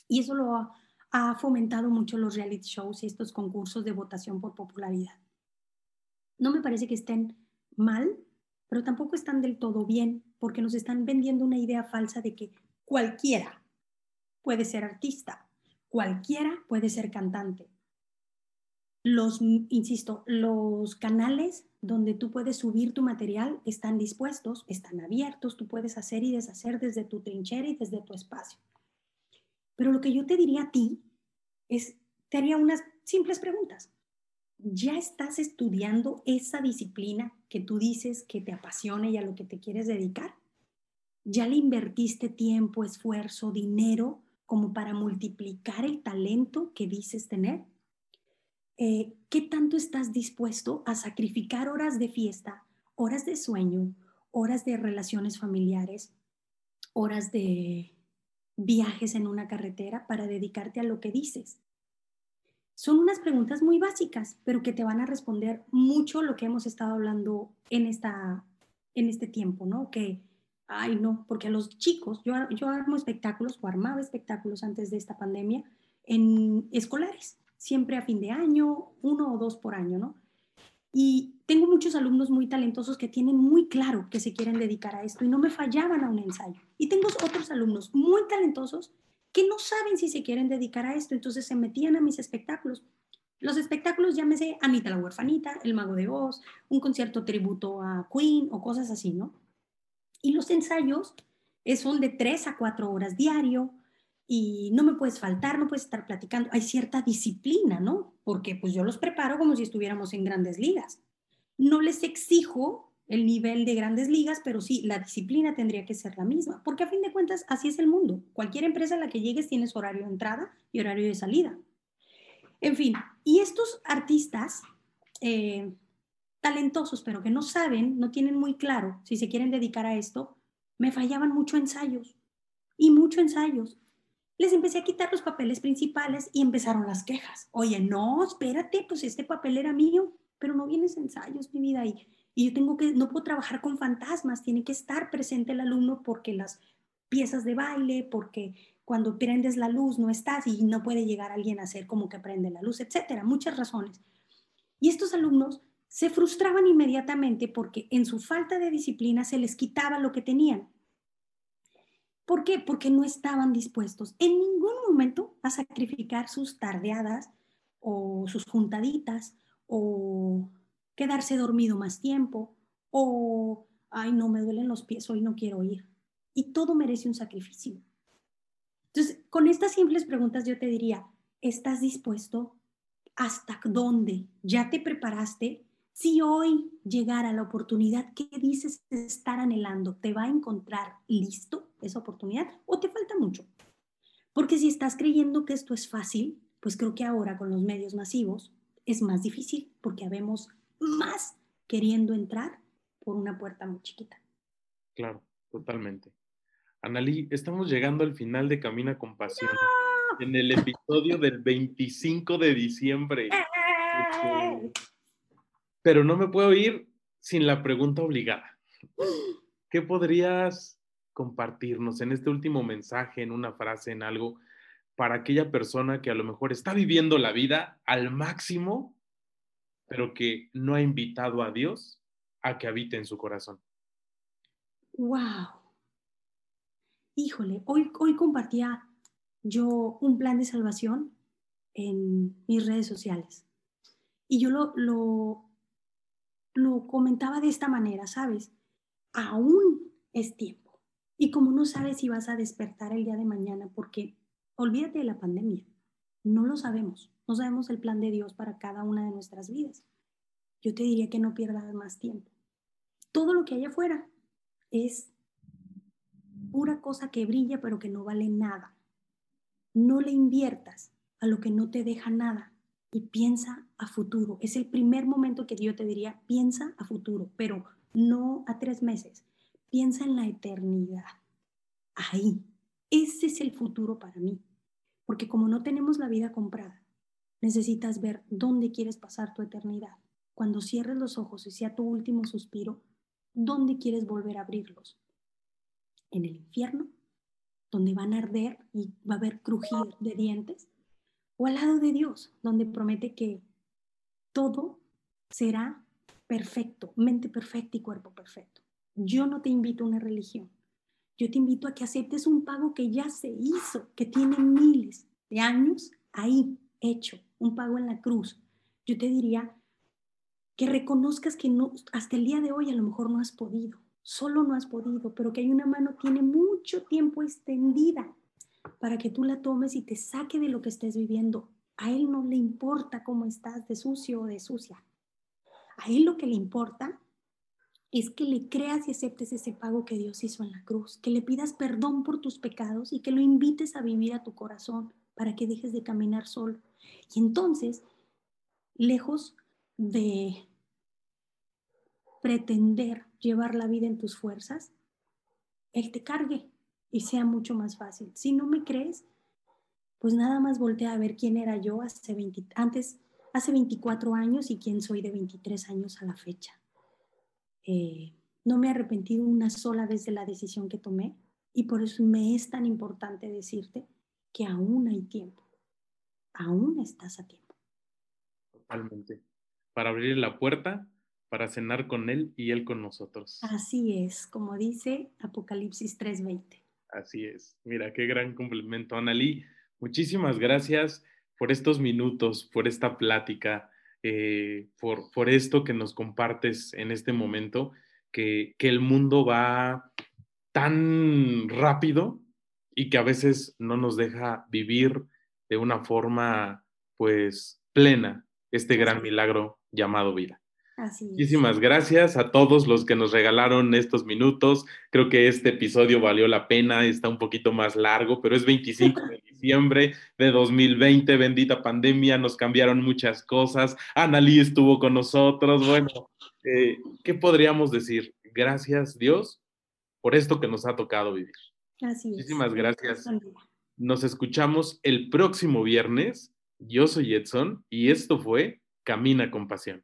Y eso lo ha, fomentado mucho los reality shows y estos concursos de votación por popularidad. No me parece que estén mal, pero tampoco están del todo bien, porque nos están vendiendo una idea falsa de que cualquiera puede ser artista, cualquiera puede ser cantante. Los, insisto, los canales donde tú puedes subir tu material están dispuestos, están abiertos, tú puedes hacer y deshacer desde tu trinchera y desde tu espacio. Pero lo que yo te diría a ti es, te haría unas simples preguntas. ¿Ya estás estudiando esa disciplina que tú dices que te apasiona y a lo que te quieres dedicar? ¿Ya le invertiste tiempo, esfuerzo, dinero como para multiplicar el talento que dices tener? Eh, ¿Qué tanto estás dispuesto a sacrificar horas de fiesta, horas de sueño, horas de relaciones familiares, horas de viajes en una carretera para dedicarte a lo que dices? Son unas preguntas muy básicas, pero que te van a responder mucho lo que hemos estado hablando en, esta, en este tiempo, ¿no? Que, ay, no, porque a los chicos, yo, yo armo espectáculos o armaba espectáculos antes de esta pandemia en escolares, siempre a fin de año, uno o dos por año, ¿no? Y tengo muchos alumnos muy talentosos que tienen muy claro que se quieren dedicar a esto y no me fallaban a un ensayo. Y tengo otros alumnos muy talentosos que no saben si se quieren dedicar a esto, entonces se metían a mis espectáculos. Los espectáculos, llámese Anita la huerfanita, El mago de Oz, un concierto tributo a Queen o cosas así, ¿no? Y los ensayos eh, son de tres a cuatro horas diario y no me puedes faltar, no puedes estar platicando. Hay cierta disciplina, ¿no? Porque pues yo los preparo como si estuviéramos en grandes ligas. No les exijo el nivel de grandes ligas, pero sí, la disciplina tendría que ser la misma, porque a fin de cuentas así es el mundo. Cualquier empresa a la que llegues tienes horario de entrada y horario de salida. En fin, y estos artistas eh, talentosos, pero que no saben, no tienen muy claro si se quieren dedicar a esto, me fallaban mucho ensayos y mucho ensayos. Les empecé a quitar los papeles principales y empezaron las quejas. Oye, no, espérate, pues este papel era mío, pero no vienes ensayos, mi vida. Y, y yo tengo que, no puedo trabajar con fantasmas, tiene que estar presente el alumno porque las piezas de baile, porque cuando prendes la luz no estás y no puede llegar alguien a hacer como que prende la luz, etcétera, muchas razones. Y estos alumnos se frustraban inmediatamente porque en su falta de disciplina se les quitaba lo que tenían. ¿Por qué? Porque no estaban dispuestos en ningún momento a sacrificar sus tardeadas o sus juntaditas o quedarse dormido más tiempo o, ay, no, me duelen los pies, hoy no quiero ir. Y todo merece un sacrificio. Entonces, con estas simples preguntas yo te diría, ¿estás dispuesto? ¿Hasta dónde? ¿Ya te preparaste? Si hoy llegara la oportunidad que dices estar anhelando, ¿te va a encontrar listo esa oportunidad o te falta mucho? Porque si estás creyendo que esto es fácil, pues creo que ahora con los medios masivos es más difícil porque habemos más queriendo entrar por una puerta muy chiquita. Claro, totalmente. Analí, estamos llegando al final de Camina con Pasión. En el episodio del 25 de diciembre. ¡Eh! Pero no me puedo ir sin la pregunta obligada. ¿Qué podrías compartirnos en este último mensaje, en una frase, en algo, para aquella persona que a lo mejor está viviendo la vida al máximo, pero que no ha invitado a Dios a que habite en su corazón? ¡Wow! Híjole, hoy, hoy compartía yo un plan de salvación en mis redes sociales. Y yo lo, lo, lo comentaba de esta manera, ¿sabes? Aún es tiempo. Y como no sabes si vas a despertar el día de mañana, porque olvídate de la pandemia, no lo sabemos, no sabemos el plan de Dios para cada una de nuestras vidas. Yo te diría que no pierdas más tiempo. Todo lo que hay afuera es pura cosa que brilla pero que no vale nada. No le inviertas a lo que no te deja nada y piensa a futuro. Es el primer momento que yo te diría, piensa a futuro, pero no a tres meses. Piensa en la eternidad. Ahí. Ese es el futuro para mí. Porque como no tenemos la vida comprada, necesitas ver dónde quieres pasar tu eternidad. Cuando cierres los ojos y sea tu último suspiro, ¿dónde quieres volver a abrirlos? ¿En el infierno? ¿Donde van a arder y va a haber crujir de dientes? O al lado de Dios, donde promete que todo será perfecto, mente perfecta y cuerpo perfecto. Yo no te invito a una religión. Yo te invito a que aceptes un pago que ya se hizo, que tiene miles de años ahí hecho, un pago en la cruz. Yo te diría que reconozcas que no, hasta el día de hoy a lo mejor no has podido, solo no has podido, pero que hay una mano tiene mucho tiempo extendida para que tú la tomes y te saque de lo que estés viviendo. A Él no le importa cómo estás de sucio o de sucia. A Él lo que le importa es que le creas y aceptes ese pago que Dios hizo en la cruz, que le pidas perdón por tus pecados y que lo invites a vivir a tu corazón para que dejes de caminar solo. Y entonces, lejos de pretender llevar la vida en tus fuerzas, Él te cargue y sea mucho más fácil. Si no me crees, pues nada más voltea a ver quién era yo hace antes, hace 24 años y quién soy de 23 años a la fecha. Eh, no me he arrepentido una sola vez de la decisión que tomé y por eso me es tan importante decirte que aún hay tiempo, aún estás a tiempo. Totalmente. Para abrir la puerta, para cenar con Él y Él con nosotros. Así es, como dice Apocalipsis 3:20. Así es. Mira, qué gran complemento, Analí. Muchísimas gracias por estos minutos, por esta plática, eh, por, por, esto que nos compartes en este momento, que, que el mundo va tan rápido y que a veces no nos deja vivir de una forma, pues, plena este gran milagro llamado vida. Muchísimas gracias a todos los que nos regalaron estos minutos. Creo que este episodio valió la pena, está un poquito más largo, pero es 25 de diciembre de 2020, bendita pandemia, nos cambiaron muchas cosas. Analí estuvo con nosotros. Bueno, eh, ¿qué podríamos decir? Gracias Dios por esto que nos ha tocado vivir. Así Muchísimas gracias. Nos escuchamos el próximo viernes. Yo soy Edson y esto fue Camina con Pasión.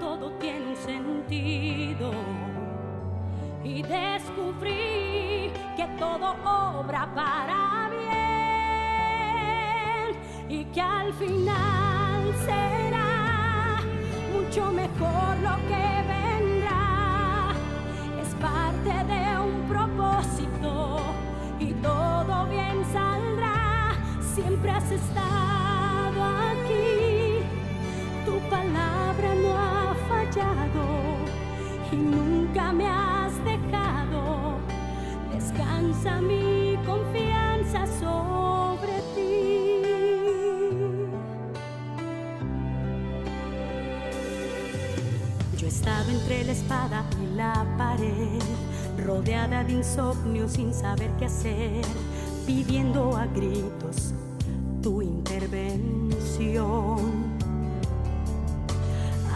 todo tiene un sentido. Y descubrí que todo obra para bien. Y que al final será mucho mejor lo que vendrá. Es parte de un propósito y todo bien saldrá. Siempre has estado Descansa mi confianza sobre ti. Yo estaba entre la espada y la pared, rodeada de insomnio sin saber qué hacer, pidiendo a gritos tu intervención.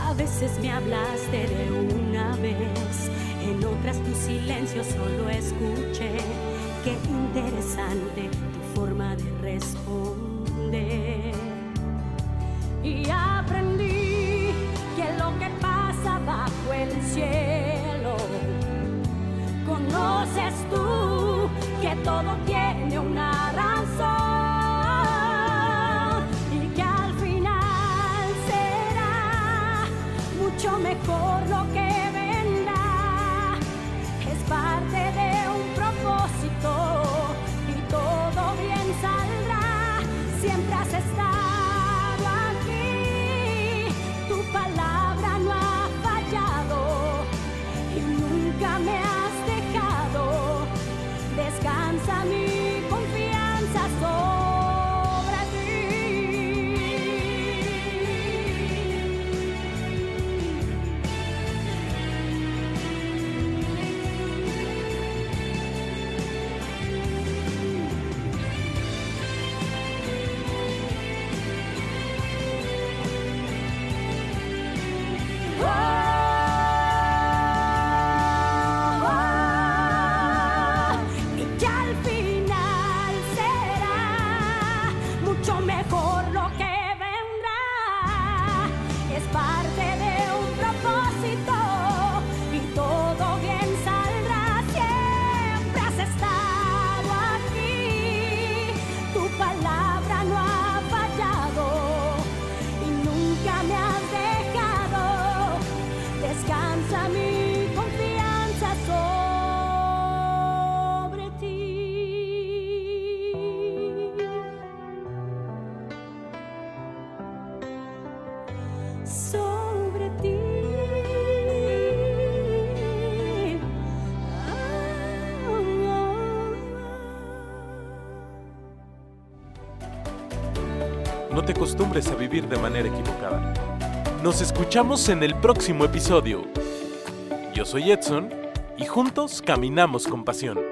A veces me hablaste de una vez, en otras tu silencio solo escuché. Qué interesante tu forma de responder. Y aprendí que lo que pasa bajo el cielo, conoces tú que todo tiene de manera equivocada. Nos escuchamos en el próximo episodio. Yo soy Edson y juntos caminamos con pasión.